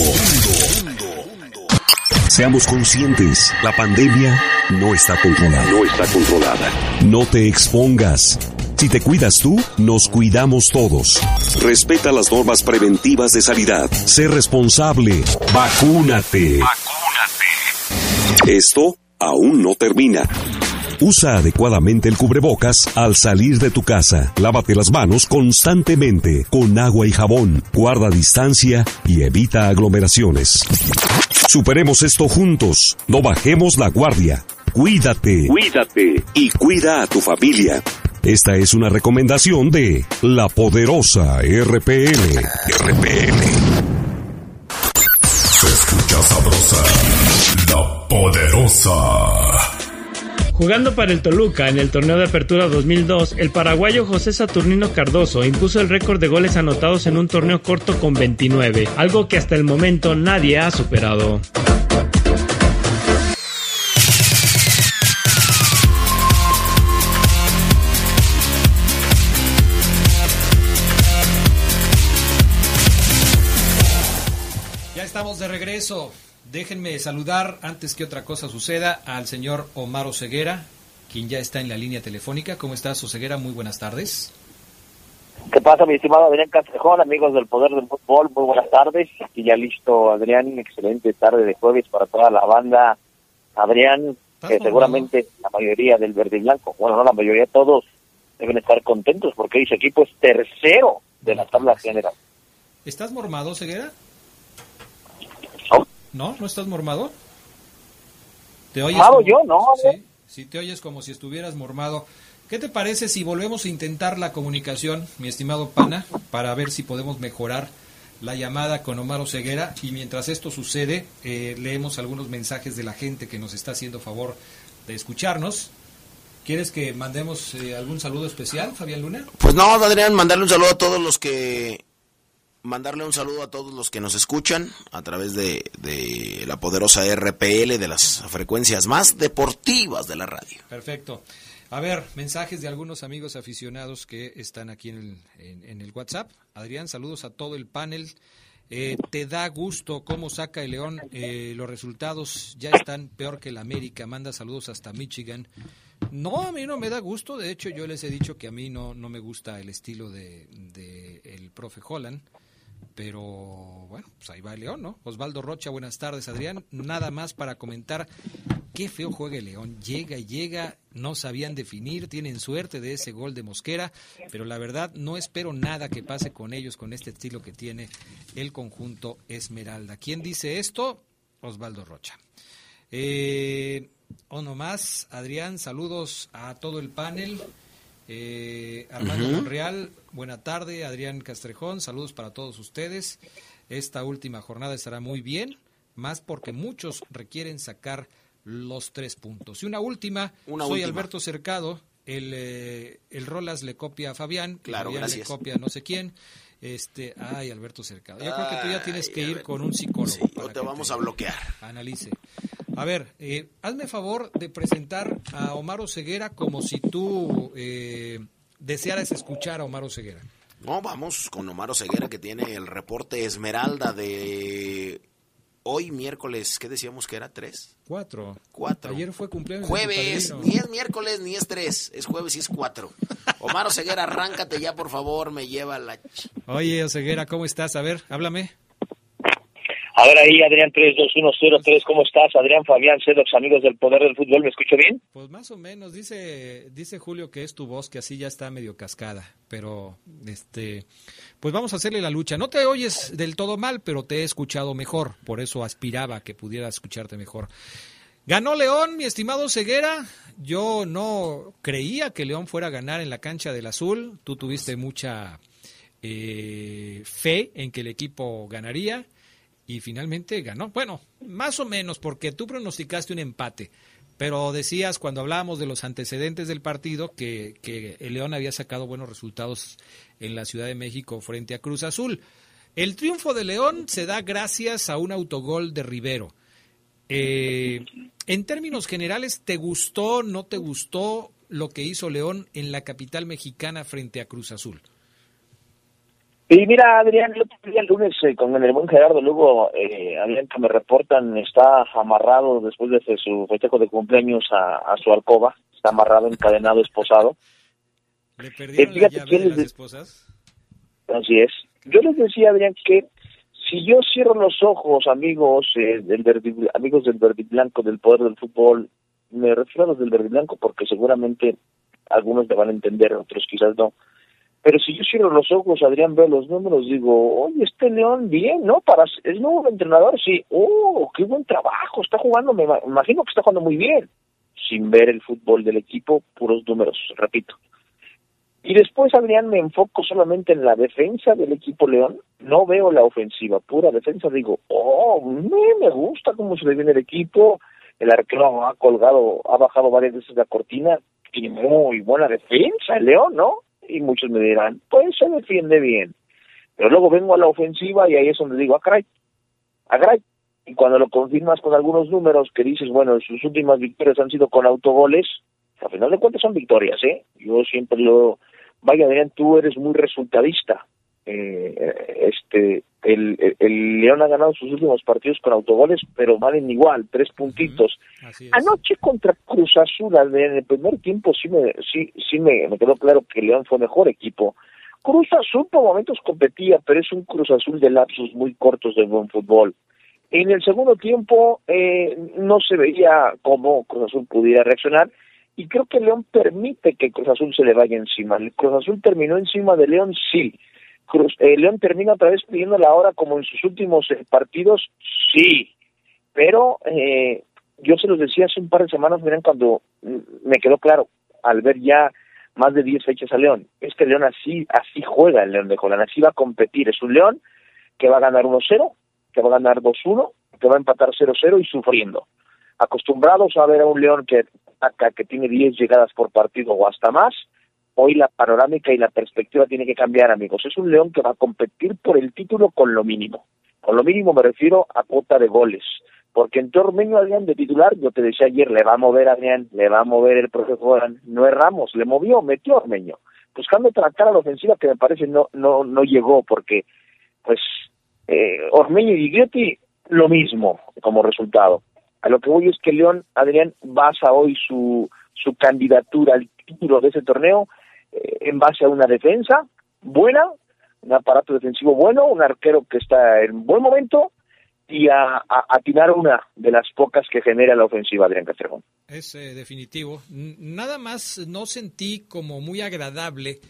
Seamos conscientes, la pandemia no está controlada. No está controlada. No te expongas. Si te cuidas tú, nos cuidamos todos. Respeta las normas preventivas de sanidad. Sé responsable. Vacúnate. Esto aún no termina. Usa adecuadamente el cubrebocas al salir de tu casa. Lávate las manos constantemente con agua y jabón. Guarda distancia y evita aglomeraciones. Superemos esto juntos. No bajemos la guardia. Cuídate. Cuídate. Y cuida a tu familia. Esta es una recomendación de La Poderosa RPL. RPL. Se escucha sabrosa, la poderosa. Jugando para el Toluca en el torneo de apertura 2002, el paraguayo José Saturnino Cardoso impuso el récord de goles anotados en un torneo corto con 29, algo que hasta el momento nadie ha superado. Ya estamos de regreso. Déjenme saludar, antes que otra cosa suceda, al señor Omar Oseguera, quien ya está en la línea telefónica. ¿Cómo estás, Oseguera? Muy buenas tardes. ¿Qué pasa, mi estimado Adrián Castrejón, amigos del Poder del Fútbol? Muy buenas tardes. Aquí ya listo, Adrián. Excelente tarde de jueves para toda la banda. Adrián, que seguramente la mayoría del verde y blanco, bueno, no la mayoría, todos deben estar contentos porque ese equipo es tercero de la tabla general. ¿Estás mormado, Ceguera? ¿No? ¿No estás mormado? ¿Te oyes Mormado como- yo, no, Sí, sí, te oyes como si estuvieras mormado. ¿Qué te parece si volvemos a intentar la comunicación, mi estimado Pana, para ver si podemos mejorar la llamada con Omar Ceguera? Y mientras esto sucede, eh, leemos algunos mensajes de la gente que nos está haciendo favor de escucharnos. ¿Quieres que mandemos eh, algún saludo especial, Fabián Luna? Pues no, Adrián, mandarle un saludo a todos los que mandarle un saludo a todos los que nos escuchan a través de, de, la poderosa RPL, de las frecuencias más deportivas de la radio. Perfecto. A ver, mensajes de algunos amigos aficionados que están aquí en el, en, el WhatsApp. Adrián, saludos a todo el panel. Eh, ¿Te da gusto cómo saca el León? Eh, los resultados ya están peor que el América. Manda saludos hasta Michigan. No, a mí no me da gusto. De hecho, yo les he dicho que a mí no, no me gusta el estilo de, de el profe Holland. Pero bueno, pues ahí va el León, ¿no? Osvaldo Rocha, buenas tardes, Adrián. Nada más para comentar qué feo juega el León. Llega llega, no sabían definir, tienen suerte de ese gol de Mosquera, pero la verdad no espero nada que pase con ellos con este estilo que tiene el conjunto Esmeralda. ¿Quién dice esto? Osvaldo Rocha. Eh, o no más, Adrián, saludos a todo el panel. Eh, Armando uh -huh. Monreal, buena tarde. Adrián Castrejón, saludos para todos ustedes. Esta última jornada estará muy bien, más porque muchos requieren sacar los tres puntos. Y una última, una soy última. Alberto Cercado, el, eh, el Rolas le copia a Fabián, claro, Fabián gracias. le copia a no sé quién. Este, ay, Alberto Cercado. Yo creo que tú ya tienes que ir con un psicólogo. Sí, o te vamos te a bloquear. Analice. A ver, eh, hazme favor de presentar a Omar Oseguera como si tú eh, desearas escuchar a Omar Oseguera. No, vamos con Omar Oseguera que tiene el reporte Esmeralda de hoy miércoles, ¿qué decíamos que era? ¿Tres? Cuatro. Cuatro. Ayer fue cumpleaños. Jueves, ni es miércoles ni es tres, es jueves y es cuatro. Omar Oseguera, arráncate ya por favor, me lleva la... Oye, Oseguera, ¿cómo estás? A ver, háblame. A ver ahí, Adrián 32103, ¿cómo estás? Adrián Fabián Cedox, amigos del Poder del Fútbol, ¿me escucho bien? Pues más o menos, dice, dice Julio que es tu voz, que así ya está medio cascada, pero este, pues vamos a hacerle la lucha. No te oyes del todo mal, pero te he escuchado mejor, por eso aspiraba que pudiera escucharte mejor. Ganó León, mi estimado Ceguera. Yo no creía que León fuera a ganar en la cancha del Azul. Tú tuviste mucha eh, fe en que el equipo ganaría y finalmente ganó. Bueno, más o menos, porque tú pronosticaste un empate, pero decías cuando hablábamos de los antecedentes del partido que, que el León había sacado buenos resultados en la Ciudad de México frente a Cruz Azul. El triunfo de León se da gracias a un autogol de Rivero. Eh, en términos generales, ¿te gustó, no te gustó lo que hizo León en la capital mexicana frente a Cruz Azul? Y mira, Adrián, el otro día el lunes eh, con el buen Gerardo Lugo, eh, Adrián, que me reportan, está amarrado después de su festejo de cumpleaños a, a su alcoba, está amarrado, encadenado, esposado. ¿Le perdieron Eh, la llave de las esposas? Así es. Yo les decía, Adrián, que si yo cierro los ojos, amigos, eh, del verde, amigos del verde blanco, del poder del fútbol, me refiero a los del verde blanco porque seguramente algunos me van a entender, otros quizás no. Pero si yo cierro los ojos, Adrián, veo los números, digo, oye, este León bien, ¿no? Para Es nuevo entrenador, sí. Oh, qué buen trabajo, está jugando, me ima- imagino que está jugando muy bien. Sin ver el fútbol del equipo, puros números, repito. Y después, Adrián, me enfoco solamente en la defensa del equipo León. No veo la ofensiva, pura defensa. Digo, oh, me, me gusta cómo se le viene el equipo. El arquero ha colgado, ha bajado varias veces la cortina. Tiene muy buena defensa el León, ¿no? Y muchos me dirán, pues se defiende bien. Pero luego vengo a la ofensiva y ahí es donde digo, ah, caray, ah, caray. Y cuando lo confirmas con algunos números que dices, bueno, sus últimas victorias han sido con autogoles, al final de cuentas son victorias, ¿eh? Yo siempre lo... Vaya, Adrián, tú eres muy resultadista. Eh, este, el, el, el León ha ganado sus últimos partidos con autogoles, pero valen igual, tres puntitos. Anoche contra Cruz Azul, en el primer tiempo sí me, sí, sí me, me quedó claro que León fue mejor equipo. Cruz Azul por momentos competía, pero es un Cruz Azul de lapsos muy cortos de buen fútbol. En el segundo tiempo eh, no se veía cómo Cruz Azul pudiera reaccionar y creo que León permite que Cruz Azul se le vaya encima. El Cruz Azul terminó encima de León, sí. Cruz, eh, León termina otra vez pidiendo la hora como en sus últimos eh, partidos, sí. Pero eh, yo se los decía hace un par de semanas, miren, cuando mm, me quedó claro, al ver ya más de 10 fechas a León, este León así así juega el León de Colán, así va a competir. Es un León que va a ganar 1-0, que va a ganar 2-1, que va a empatar 0-0 y sufriendo. Acostumbrados a ver a un León que que tiene 10 llegadas por partido o hasta más, hoy la panorámica y la perspectiva tiene que cambiar, amigos. Es un León que va a competir por el título con lo mínimo. Con lo mínimo me refiero a cuota de goles. Porque en Ormeño Adrián de titular, yo te decía ayer, le va a mover Adrián, le va a mover el profesor, no es Ramos, le movió, metió Ormeño, buscando tratar a la ofensiva que me parece no no no llegó, porque pues eh, Ormeño y Griotti lo mismo como resultado. A lo que voy es que León, Adrián, basa hoy su, su candidatura al título de ese torneo en base a una defensa buena, un aparato defensivo bueno, un arquero que está en buen momento y a, atinar una de las pocas que genera la ofensiva Adrián Castrejón. Es eh, definitivo. Nada más no sentí como muy agradable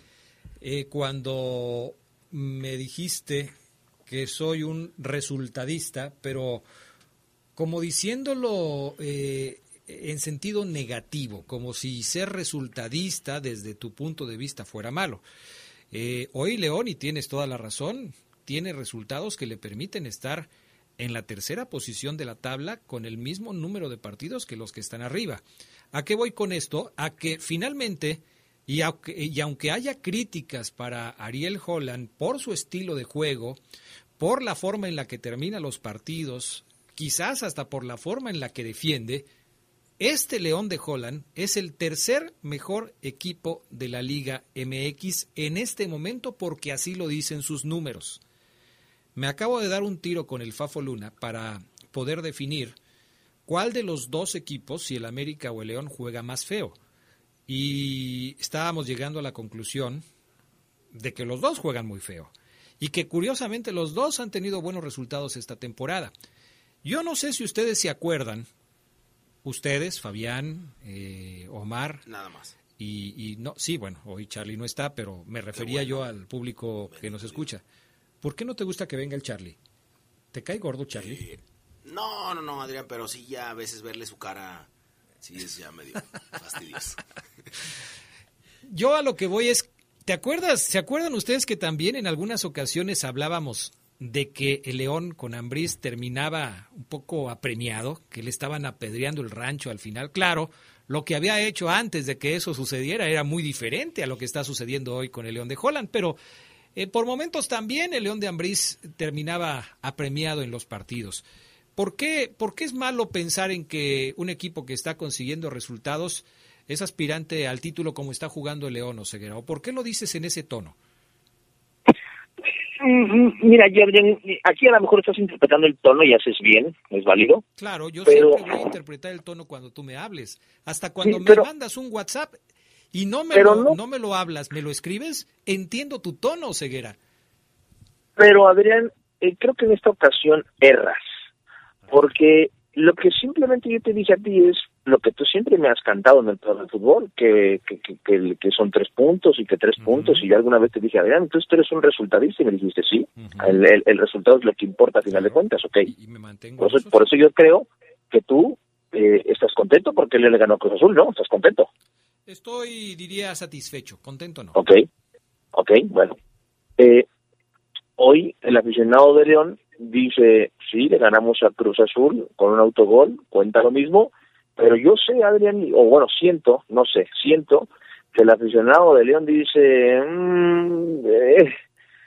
eh, cuando me dijiste que soy un resultadista, pero como diciéndolo eh, en sentido negativo, como si ser resultadista desde tu punto de vista fuera malo. Eh, hoy León, y tienes toda la razón, tiene resultados que le permiten estar en la tercera posición de la tabla con el mismo número de partidos que los que están arriba. ¿A qué voy con esto? A que finalmente, y aunque, y aunque haya críticas para Ariel Holland por su estilo de juego, por la forma en la que termina los partidos, quizás hasta por la forma en la que defiende, este León de Holland es el tercer mejor equipo de la Liga MX en este momento porque así lo dicen sus números. Me acabo de dar un tiro con el Fafo Luna para poder definir cuál de los dos equipos, si el América o el León, juega más feo. Y estábamos llegando a la conclusión de que los dos juegan muy feo. Y que curiosamente los dos han tenido buenos resultados esta temporada. Yo no sé si ustedes se acuerdan, ustedes, Fabián, eh, Omar. Nada más. Y, no, sí, bueno, hoy Charlie no está, pero me refería yo al público que nos escucha. ¿Por qué no te gusta que venga el Charlie? ¿Te cae gordo Charlie? Eh, no, no, no, Adrián, pero sí ya a veces verle su cara, sí es ya medio fastidioso. Yo a lo que voy es, ¿te acuerdas? ¿Se acuerdan ustedes que también en algunas ocasiones hablábamos de que el León con Ambriz terminaba un poco apremiado, que le estaban apedreando el rancho al final. Claro, lo que había hecho antes de que eso sucediera era muy diferente a lo que está sucediendo hoy con el León de Holland, pero eh, por momentos también el León de Ambriz terminaba apremiado en los partidos. ¿Por qué, ¿Por qué es malo pensar en que un equipo que está consiguiendo resultados es aspirante al título como está jugando el León o Ceguera? ¿O por qué lo dices en ese tono? Mira, Jordan, aquí a lo mejor estás interpretando el tono y haces bien, es válido. Claro, yo siempre voy a interpretar el tono cuando tú me hables. Hasta cuando me mandas un WhatsApp y no me, lo, no... me lo hablas, me lo escribes, entiendo tu tono, Ceguera. Pero Adrián, eh, creo que en esta ocasión erras, porque lo que simplemente yo te dije a ti es lo que tú siempre me has cantado en el del fútbol, que, que, que, que, son tres puntos y que tres puntos, y yo alguna vez te dije, Adrián, entonces tú eres un resultadista, y me dijiste, sí, el, el, resultado es lo que importa a final de cuentas, ok. por, eso, por eso yo creo que tú eh, estás contento porque él le ganó a Cruz Azul, ¿no? ¿Estás contento? Estoy, diría, satisfecho, contento no. Ok, ok, bueno. Eh, hoy el aficionado de León dice, sí, le ganamos a Cruz Azul con un autogol, cuenta lo mismo, pero yo sé, Adrián, o bueno, siento, no sé, siento que el aficionado de León dice, mm, eh,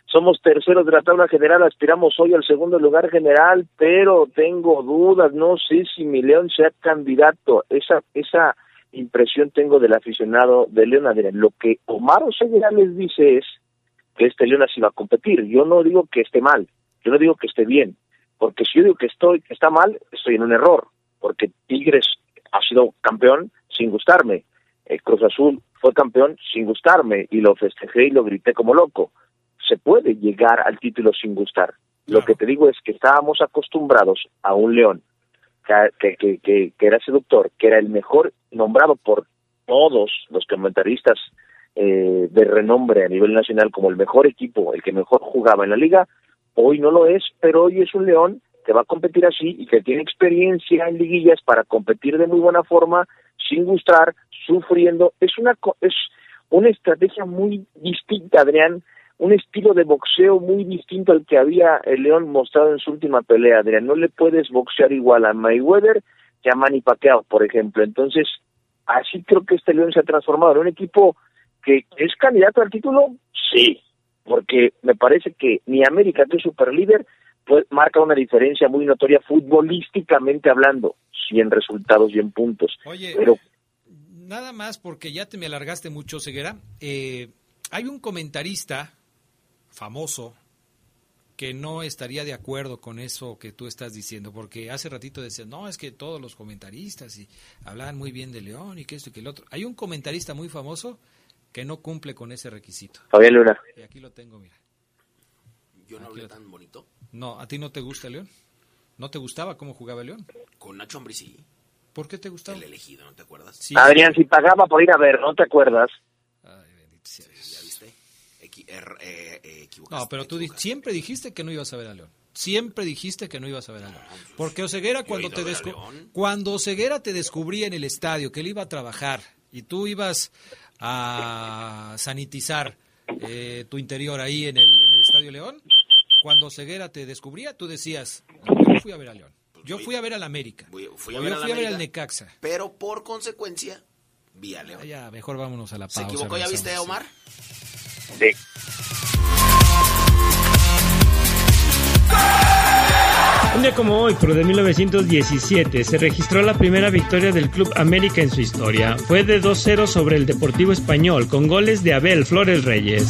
somos terceros de la tabla general, aspiramos hoy al segundo lugar general, pero tengo dudas, no sé si mi León sea candidato. Esa, esa impresión tengo del aficionado de León Adrián. Lo que Omar Oseguera les dice es que este León así va a competir. Yo no digo que esté mal, yo no digo que esté bien, porque si yo digo que estoy que está mal, estoy en un error, porque Tigres ha sido campeón sin gustarme. El Cruz Azul fue campeón sin gustarme y lo festejé y lo grité como loco. Se puede llegar al título sin gustar. Lo que te digo es que estábamos acostumbrados a un León que, que, que, que era seductor, que era el mejor nombrado por todos los comentaristas eh, de renombre a nivel nacional como el mejor equipo, el que mejor jugaba en la liga, hoy no lo es, pero hoy es un León que va a competir así y que tiene experiencia en liguillas para competir de muy buena forma, sin gustar, sufriendo. Es una, es una estrategia muy distinta, Adrián, un estilo de boxeo muy distinto al que había el León mostrado en su última pelea, Adrián. No le puedes boxear igual a Mayweather que a Manny Pacquiao, por ejemplo. Entonces, así creo que este León se ha transformado en un equipo que es candidato al título, sí, porque me parece que ni América, que es super líder, pues, marca una diferencia muy notoria futbolísticamente hablando, sí en resultados y en puntos. Oye, pero nada más porque ya te me alargaste mucho, Ceguera. Eh, hay un comentarista famoso que no estaría de acuerdo con eso que tú estás diciendo, porque hace ratito decías, no, es que todos los comentaristas y hablaban muy bien de León y que esto y que el otro. Hay un comentarista muy famoso que no cumple con ese requisito. Fabián Luna. Y aquí lo tengo, mira. Yo no hablé tan bonito. No, ¿a ti no te gusta León? ¿No te gustaba cómo jugaba León? Con Nacho Ambriz sí. ¿Por qué te gustaba? El elegido, ¿no te acuerdas? Sí. Adrián, si pagaba por ir a ver, ¿no te acuerdas? Sí, ¿Ya viste? Equi- er- eh, eh, equivocaste, No, pero tú di- siempre dijiste que no ibas a ver a León. Siempre dijiste que no ibas a ver a León. Porque Oseguera yo he cuando te cuando Oseguera te descubría en el estadio que él iba a trabajar y tú ibas a sanitizar eh, tu interior ahí en el, en el estadio León, cuando Oseguera te descubría, tú decías, yo fui a ver a León. Yo fui a ver al América. Fui, O fui a yo ver a fui a ver al Necaxa. Pero por consecuencia, vi a León. Ya, mejor vámonos a la ¿Se pausa. equivocó ya viste, regresamos. Omar? Sí. Un día como hoy, pero de 1917, se registró la primera victoria del Club América en su historia. Fue de 2-0 sobre el Deportivo Español, con goles de Abel Flores Reyes.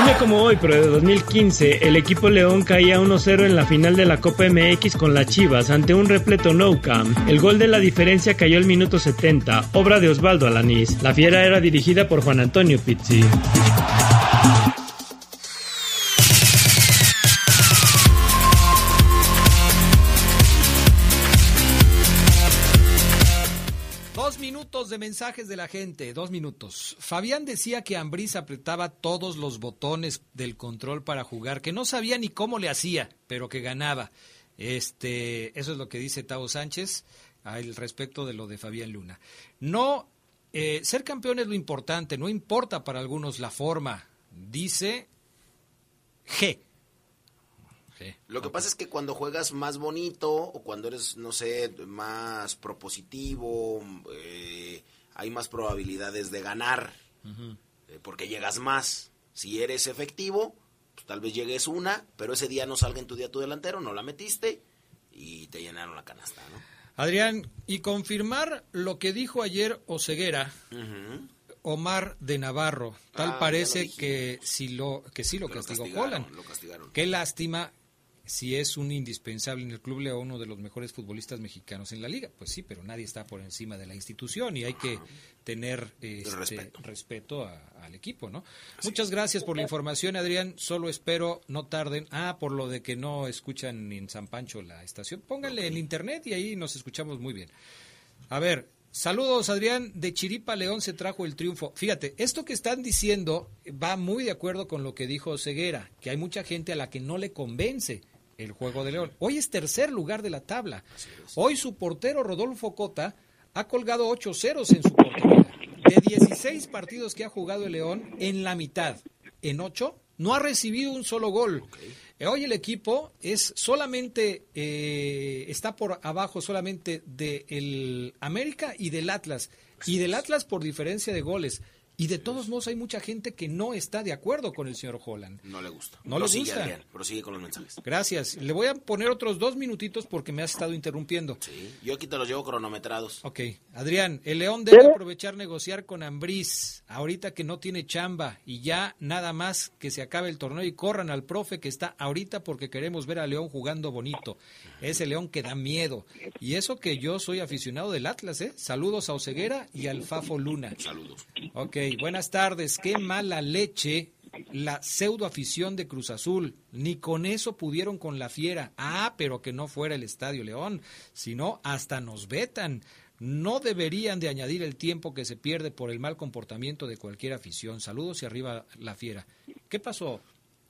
Un como hoy, pero de 2015, el equipo León caía 1-0 en la final de la Copa MX con las Chivas ante un repleto No Camp. El gol de la diferencia cayó al minuto 70, obra de Osvaldo Alanís. La fiera era dirigida por Juan Antonio Pizzi. De mensajes de la gente, dos minutos. Fabián decía que Ambriz apretaba todos los botones del control para jugar, que no sabía ni cómo le hacía, pero que ganaba. Este, eso es lo que dice Tavo Sánchez al respecto de lo de Fabián Luna. No, eh, ser campeón es lo importante, no importa para algunos la forma, dice G. Lo que pasa es que cuando juegas más bonito o cuando eres, no sé, más propositivo, eh, hay más probabilidades de ganar, eh, porque llegas más. Si eres efectivo, pues tal vez llegues una, pero ese día no salga en tu día tu delantero, no la metiste y te llenaron la canasta, ¿no? Adrián, y confirmar lo que dijo ayer Oceguera, Omar de Navarro, tal Ah, parece que sí lo que sí lo castigó Holland. lo castigaron. Qué lástima si es un indispensable en el Club León, uno de los mejores futbolistas mexicanos en la liga. Pues sí, pero nadie está por encima de la institución y hay que tener este, respeto. respeto, a- al equipo, ¿no? Muchas gracias por la información, Adrián. Solo espero no tarden. Ah, por lo de que no escuchan en San Pancho la estación. Pónganle en internet y ahí nos escuchamos muy bien. A ver, saludos Adrián, de Chiripa León se trajo el triunfo. Fíjate, esto que están diciendo va muy de acuerdo con lo que dijo Ceguera, que hay mucha gente a la que no le convence el juego de León. Hoy es tercer lugar de la tabla. Hoy su portero Rodolfo Cota ha colgado ocho ceros en su portería. De 16 partidos que ha jugado el León, en la mitad, en ocho, no ha recibido un solo gol. Eh, Hoy el equipo es solamente, eh, está por abajo solamente del América y del Atlas. Y del Atlas por diferencia de goles. Y de todos modos hay mucha gente que no está de acuerdo con el señor Holland. No le gusta. No le Prosigue, gusta. Adrián, prosigue con los mensajes. Gracias. Le voy a poner otros dos minutitos porque me has estado interrumpiendo. Sí, yo aquí te los llevo cronometrados. Ok, Adrián, el León debe aprovechar negociar con Ambriz, ahorita que no tiene chamba y ya nada más que se acabe el torneo y corran al profe que está ahorita porque queremos ver a León jugando bonito. Ese León que da miedo. Y eso que yo soy aficionado del Atlas, ¿eh? Saludos a Oceguera y al Fafo Luna. Saludos. Ok, buenas tardes. Qué mala leche la pseudo afición de Cruz Azul. Ni con eso pudieron con la fiera. Ah, pero que no fuera el Estadio León, sino hasta nos vetan. No deberían de añadir el tiempo que se pierde por el mal comportamiento de cualquier afición. Saludos y arriba la fiera. ¿Qué pasó?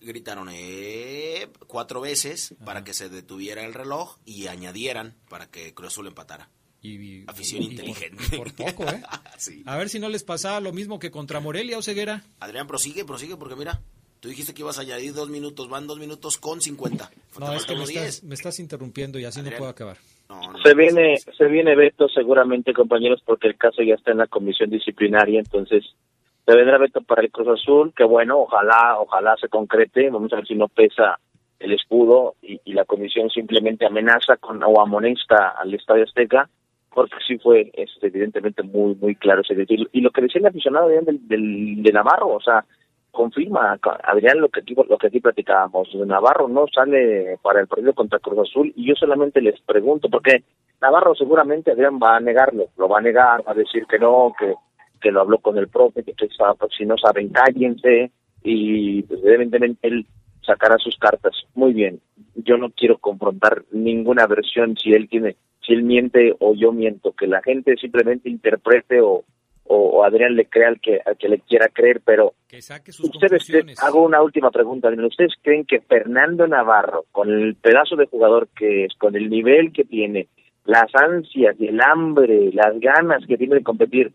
gritaron eh, cuatro veces para que se detuviera el reloj y añadieran para que Cruz Azul empatara. Y, Afición inteligente. Por, poco, ¿eh? A ver si no les pasaba lo mismo que contra Morelia o Ceguera. Adrián, prosigue, prosigue, porque mira, tú dijiste que ibas a añadir dos minutos, van dos minutos con cincuenta. No, es que me estás, me estás, interrumpiendo y así no puedo acabar. se viene, se viene Beto seguramente, compañeros, porque el caso ya está en la comisión disciplinaria, entonces se vendrá Beto para el Cruz Azul, que bueno, ojalá, ojalá se concrete, vamos a ver si no pesa el escudo y, la comisión simplemente amenaza con o amonesta al Estadio Azteca porque sí fue este, evidentemente muy muy claro ese decir y lo que decía el aficionado del, del, de Navarro o sea confirma Adrián lo que aquí lo que aquí platicábamos Navarro no sale para el partido contra Cruz Azul y yo solamente les pregunto porque Navarro seguramente Adrián va a negarlo lo va a negar va a decir que no que que lo habló con el profe que pues, si no saben cállense y pues, evidentemente él sacará sus cartas. Muy bien yo no quiero confrontar ninguna versión si él tiene si él miente o yo miento, que la gente simplemente interprete o, o, Adrián le crea al que, al que le quiera creer, pero ustedes, hago una última pregunta, ¿ustedes creen que Fernando Navarro, con el pedazo de jugador que es, con el nivel que tiene, las ansias y el hambre, las ganas que tiene de competir,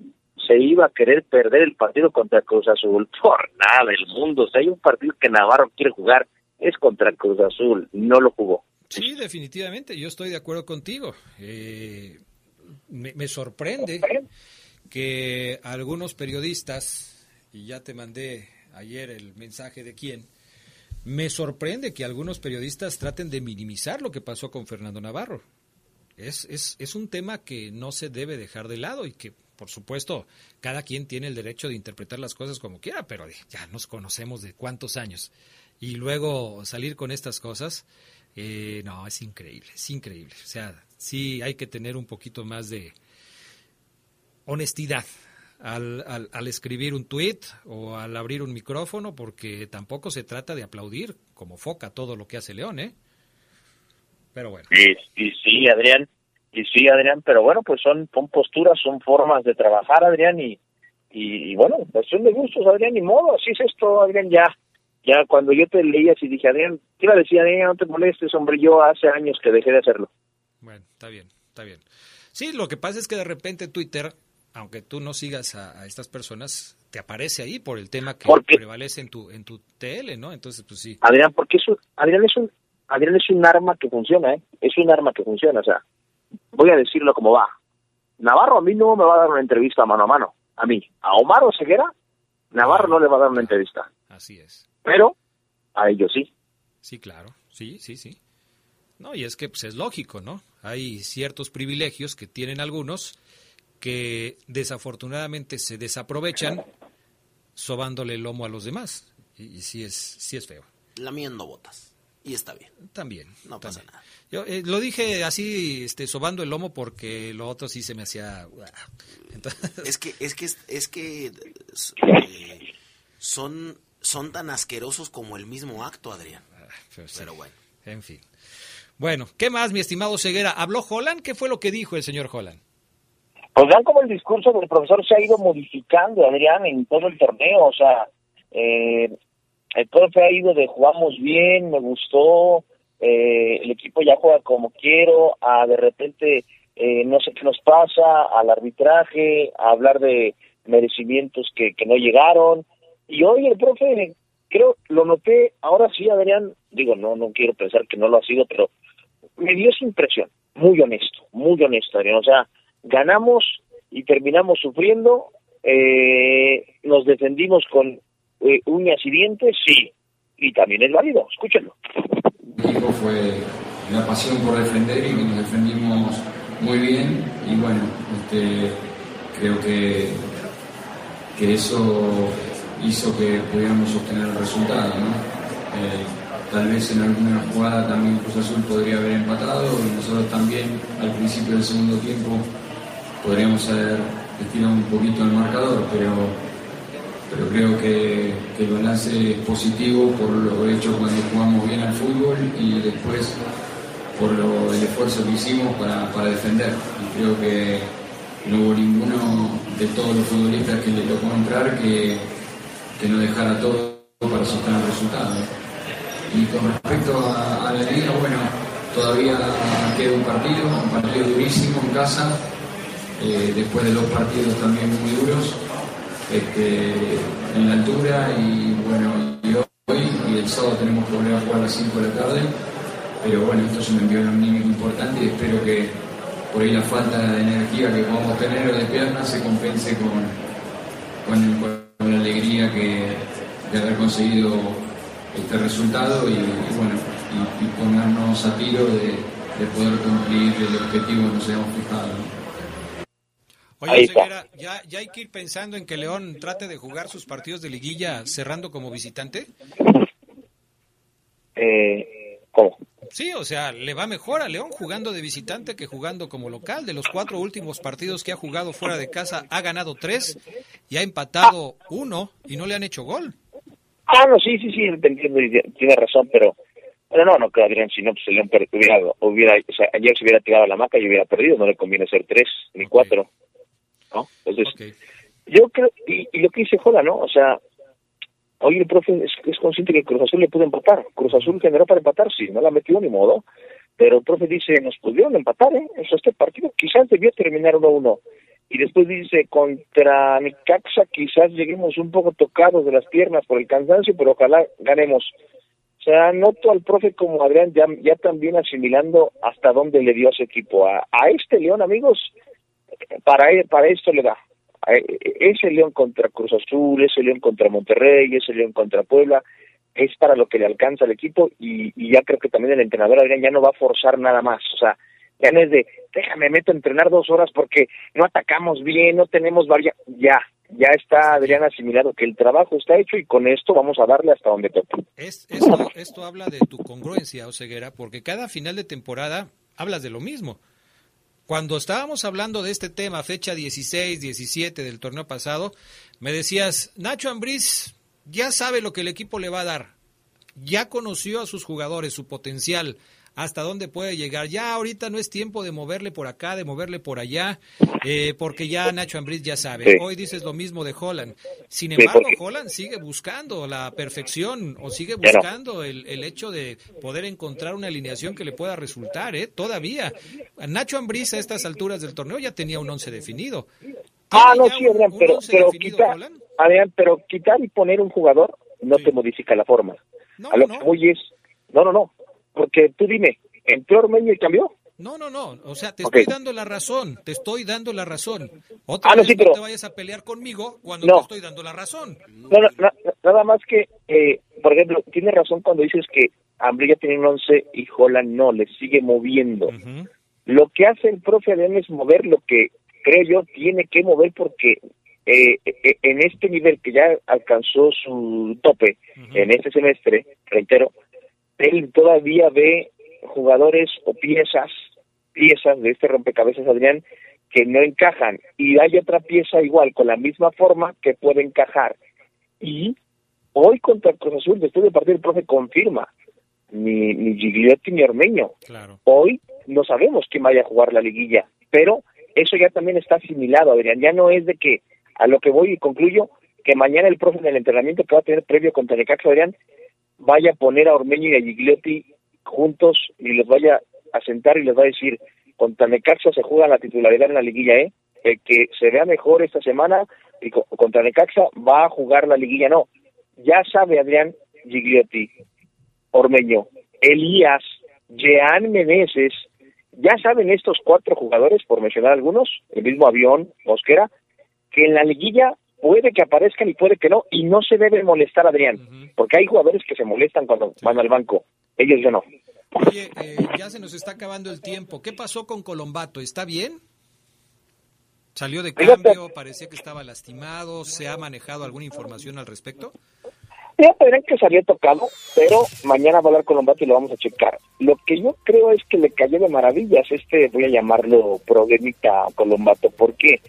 se iba a querer perder el partido contra Cruz Azul? Por nada del mundo, si hay un partido que Navarro quiere jugar, es contra Cruz Azul, no lo jugó. Sí, definitivamente, yo estoy de acuerdo contigo. Eh, me, sorprende que algunos periodistas, y ya te mandé ayer el mensaje de quién, me sorprende que algunos periodistas traten de minimizar lo que pasó con Fernando Navarro. Es, es, es un tema que no se debe dejar de lado y que, por supuesto, cada quien tiene el derecho de interpretar las cosas como quiera, pero ya nos conocemos de cuántos años. Y luego salir con estas cosas, eh, no, es increíble, es increíble. O sea, sí hay que tener un poquito más de honestidad al, al, escribir un tweet o al abrir un micrófono, porque tampoco se trata de aplaudir como foca todo lo que hace León, ¿eh? Pero bueno. Y, sí, Adrián, y sí, Adrián, pero bueno, pues son, son posturas, son formas de trabajar, Adrián, y, y, y bueno, de gustos, Adrián, ni modo, así es esto, Adrián, ya ya cuando yo te leía y dije, Adrián, ¿qué iba a decir, Adrián, no te molestes, hombre, yo hace años que dejé de hacerlo. Bueno, está bien, está bien. Sí, lo que pasa es que de repente Twitter, aunque tú no sigas a, estas personas, te aparece ahí por el tema que prevalece en tu en tu TL, ¿no? Entonces, pues sí. Adrián, porque eso, Adrián es un Adrián es un arma que funciona, ¿eh? Es un arma que funciona, o sea, voy a decirlo como va. Navarro a mí no me va a dar una entrevista mano a mano, a mí. A Omar Ceguera, Navarro no le va a dar una entrevista. Así es pero a ellos sí. Sí, claro, sí, sí, sí. No, y es que pues, es lógico, ¿no? Hay ciertos privilegios que tienen algunos que desafortunadamente se desaprovechan sobándole el lomo a los demás. Y, sí, es, sí es feo. Lamiendo botas. Y está bien. También. No pasa nada. Yo eh, lo dije así, este, sobando el lomo porque lo otro sí se me hacía... Es que, es que, es que eh, son son tan asquerosos como el mismo acto, Adrián. Ah, pues Pero, bueno. En fin. Bueno, ¿qué más, mi estimado Ceguera? ¿Habló Holland? ¿Qué fue lo que dijo el señor Holland? Pues vean cómo el discurso del profesor se ha ido modificando, Adrián, en todo el torneo. O sea, eh, el profe ha ido de jugamos bien, me gustó, eh, el equipo ya juega como quiero, a de repente eh, no sé qué nos pasa, al arbitraje, a hablar de merecimientos que, que no llegaron. Y hoy el profe, creo, lo noté, ahora sí, Adrián, digo, no, no quiero pensar que no lo ha sido, pero me dio esa impresión, muy honesto, muy honesto, Adrián. O sea, ganamos y terminamos sufriendo, eh, nos defendimos con eh, uñas y dientes, sí, y también es válido, escúchenlo. equipo fue la pasión por defender y nos defendimos muy bien y bueno, este, creo que, que eso hizo que pudiéramos obtener el resultado. Eh, tal vez en alguna jugada también Cruz Azul podría haber empatado y nosotros también al principio del segundo tiempo podríamos haber estirado un poquito el marcador, pero pero creo que, el balance positivo por lo hecho cuando jugamos bien al fútbol y después por el esfuerzo que hicimos para, para defender. Y creo que no hubo ninguno de todos los futbolistas que le tocó entrar que, que no dejara todo para sostener el resultado. Y con respecto a, la liga, bueno, todavía queda un partido, un partido durísimo en casa, eh, después de dos partidos también muy duros, este, en la altura y bueno, hoy y el sábado tenemos que volver a jugar a las 5 de la tarde, pero bueno, esto es un envío importante y espero que por ahí la falta de energía que podamos tener de piernas se compense con, con, alegría que, de haber conseguido este resultado y, bueno, y, ponernos a tiro de, poder cumplir el objetivo que nos habíamos fijado. Oye, ¿ya, ¿ya hay que ir pensando en que León trate de jugar sus partidos de liguilla cerrando como visitante? Eh, ¿Cómo? Sí, o sea, le va mejor a León jugando de visitante que jugando como local. De los cuatro últimos partidos que ha jugado fuera de casa, ha ganado tres y ha empatado uno y no le han hecho gol. Ah, no, sí, sí, sí, entiendo, tiene razón, pero pero no, no creo, Adrián, si no, pues el León hubiera, hubiera, o sea, ayer se hubiera tirado a la maca y hubiera perdido, no le conviene ser tres ni cuatro, ¿no? Entonces, yo creo, y, y, lo que dice Jola, ¿no? O sea, Hoy el profe es, consciente que Cruz Azul le pudo empatar. Cruz Azul generó para empatar, sí, no la metió ni modo. Pero el profe dice, nos pudieron empatar, ¿eh? Eso, este partido quizás debió terminar 1-1. Y después dice, contra Nicaxa quizás lleguemos un poco tocados de las piernas por el cansancio, pero ojalá ganemos. O sea, noto al profe como Adrián ya, también asimilando hasta dónde le dio a su equipo. A, este León, amigos, para, para esto le da. Ese León contra Cruz Azul, ese León contra Monterrey, ese León contra Puebla, es para lo que le alcanza al equipo y, ya creo que también el entrenador Adrián ya no va a forzar nada más, o sea, ya no es de, déjame, meto a entrenar dos horas porque no atacamos bien, no tenemos varias, ya, ya está Adrián asimilado que el trabajo está hecho y con esto vamos a darle hasta donde toque. Es, esto, esto habla de tu congruencia, Oseguera, porque cada final de temporada hablas de lo mismo. Cuando estábamos hablando de este tema, fecha 16, 17 del torneo pasado, me decías, Nacho Ambriz ya sabe lo que el equipo le va a dar, ya conoció a sus jugadores, su potencial, hasta dónde puede llegar. Ya ahorita no es tiempo de moverle por acá, de moverle por allá, eh, porque ya Nacho Ambriz ya sabe. Hoy dices lo mismo de Holland. Sin embargo, Holland sigue buscando la perfección o sigue buscando el, el, hecho de poder encontrar una alineación que le pueda resultar, ¿eh? Todavía. Nacho Ambriz a estas alturas del torneo ya tenía un once definido. Ah, no, sí, Adrián, pero, pero, quitar, Adrián, pero quitar y poner un jugador no te modifica la forma. a lo que voy es, no, no, no, porque tú dime, ¿entró Ormeño y cambió? No, no, no. O sea, te estoy dando la razón. Te estoy dando la razón. Otra ah, no, vez no te vayas a pelear conmigo cuando te estoy dando la razón. No, no, nada más que, eh, por ejemplo, tiene razón cuando dices que Ambrilla tiene un 11 y Holland no, le sigue moviendo. Lo que hace el profe Adrián es mover lo que creo yo tiene que mover porque eh, eh, en este nivel que ya alcanzó su tope en este semestre, reitero, él todavía ve jugadores o piezas, piezas de este rompecabezas, Adrián, que no encajan. Y hay otra pieza igual, con la misma forma, que puede encajar. Y hoy contra el Cruz Azul, después de partir, el profe confirma, ni, ni Gigliotti ni Ormeño. Hoy no sabemos quién vaya a jugar la liguilla, pero eso ya también está asimilado, Adrián. Ya no es de que, a lo que voy y concluyo, que mañana el profe en el entrenamiento que va a tener previo contra Necaxa, Adrián, vaya a poner a Ormeño y a Gigliotti juntos y les vaya a sentar y les va a decir, contra Necaxa se juega la titularidad en la liguilla, ¿eh? El que se vea mejor esta semana y contra Necaxa va a jugar la liguilla, no. Ya sabe Adrián Gigliotti, Ormeño, Elías, Jean Meneses, ya saben estos cuatro jugadores, por mencionar algunos, el mismo avión, Mosquera, que en la liguilla puede que aparezcan y puede que no, y no se debe molestar Adrián, porque hay jugadores que se molestan cuando van al banco, ellos ya no. Oye, eh, ya se nos está acabando el tiempo. ¿Qué pasó con Colombato? ¿Está bien? ¿Salió de cambio? ¿Parecía que estaba lastimado? ¿Se ha manejado alguna información al respecto? Ya tendrán que salió tocado, pero mañana va a hablar Colombato y lo vamos a checar. Lo que yo creo es que le cayó de maravillas este, voy a llamarlo problemita Colombato. ¿Por qué?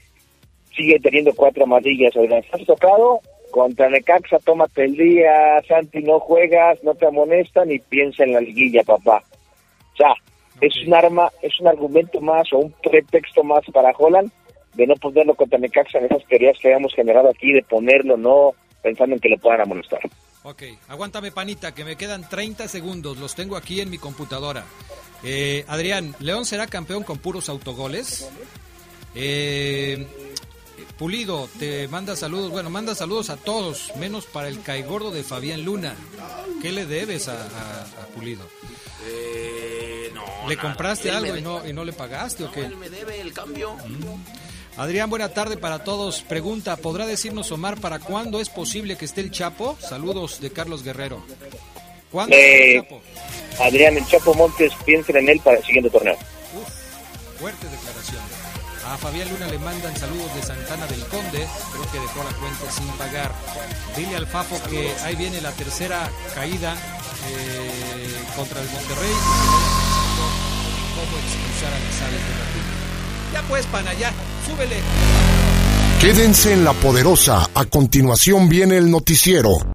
Sigue teniendo cuatro amarillas. Está tocado, Contra Necaxa, tómate el día, Santi, no juegas, no te amonestan y piensa en la liguilla, papá. O sea, es un arma, es un argumento más o un pretexto más para Holland de no ponerlo contra Necaxa en esas teorías que habíamos generado aquí, de ponerlo, no pensando en que le puedan amonestar. Ok, aguántame panita, que me quedan 30 segundos, los tengo aquí en mi computadora. Eh, Adrián, ¿León será campeón con puros autogoles? Eh, Pulido, te manda saludos, bueno, manda saludos a todos, menos para el caigordo de Fabián Luna. ¿Qué le debes a, Pulido? Eh, no, ¿Le compraste algo y no, y no le pagaste o qué? Él me debe el cambio. Mm. Adrián, buena tarde para todos. Pregunta, ¿podrá decirnos Omar para cuándo es posible que esté el Chapo? Saludos de Carlos Guerrero. ¿Cuándo eh, el Chapo? Adrián, el Chapo Montes, piensen en él para el siguiente torneo. Uf, fuerte declaración. A Fabián Luna le mandan saludos de Santana del Conde, creo que dejó la cuenta sin pagar. Dile al Fafo que ahí viene la tercera caída eh, contra el Monterrey. Cómo expulsar a las aves de la Ya pues, pana, ya, súbele. Quédense en la poderosa. A continuación viene el noticiero.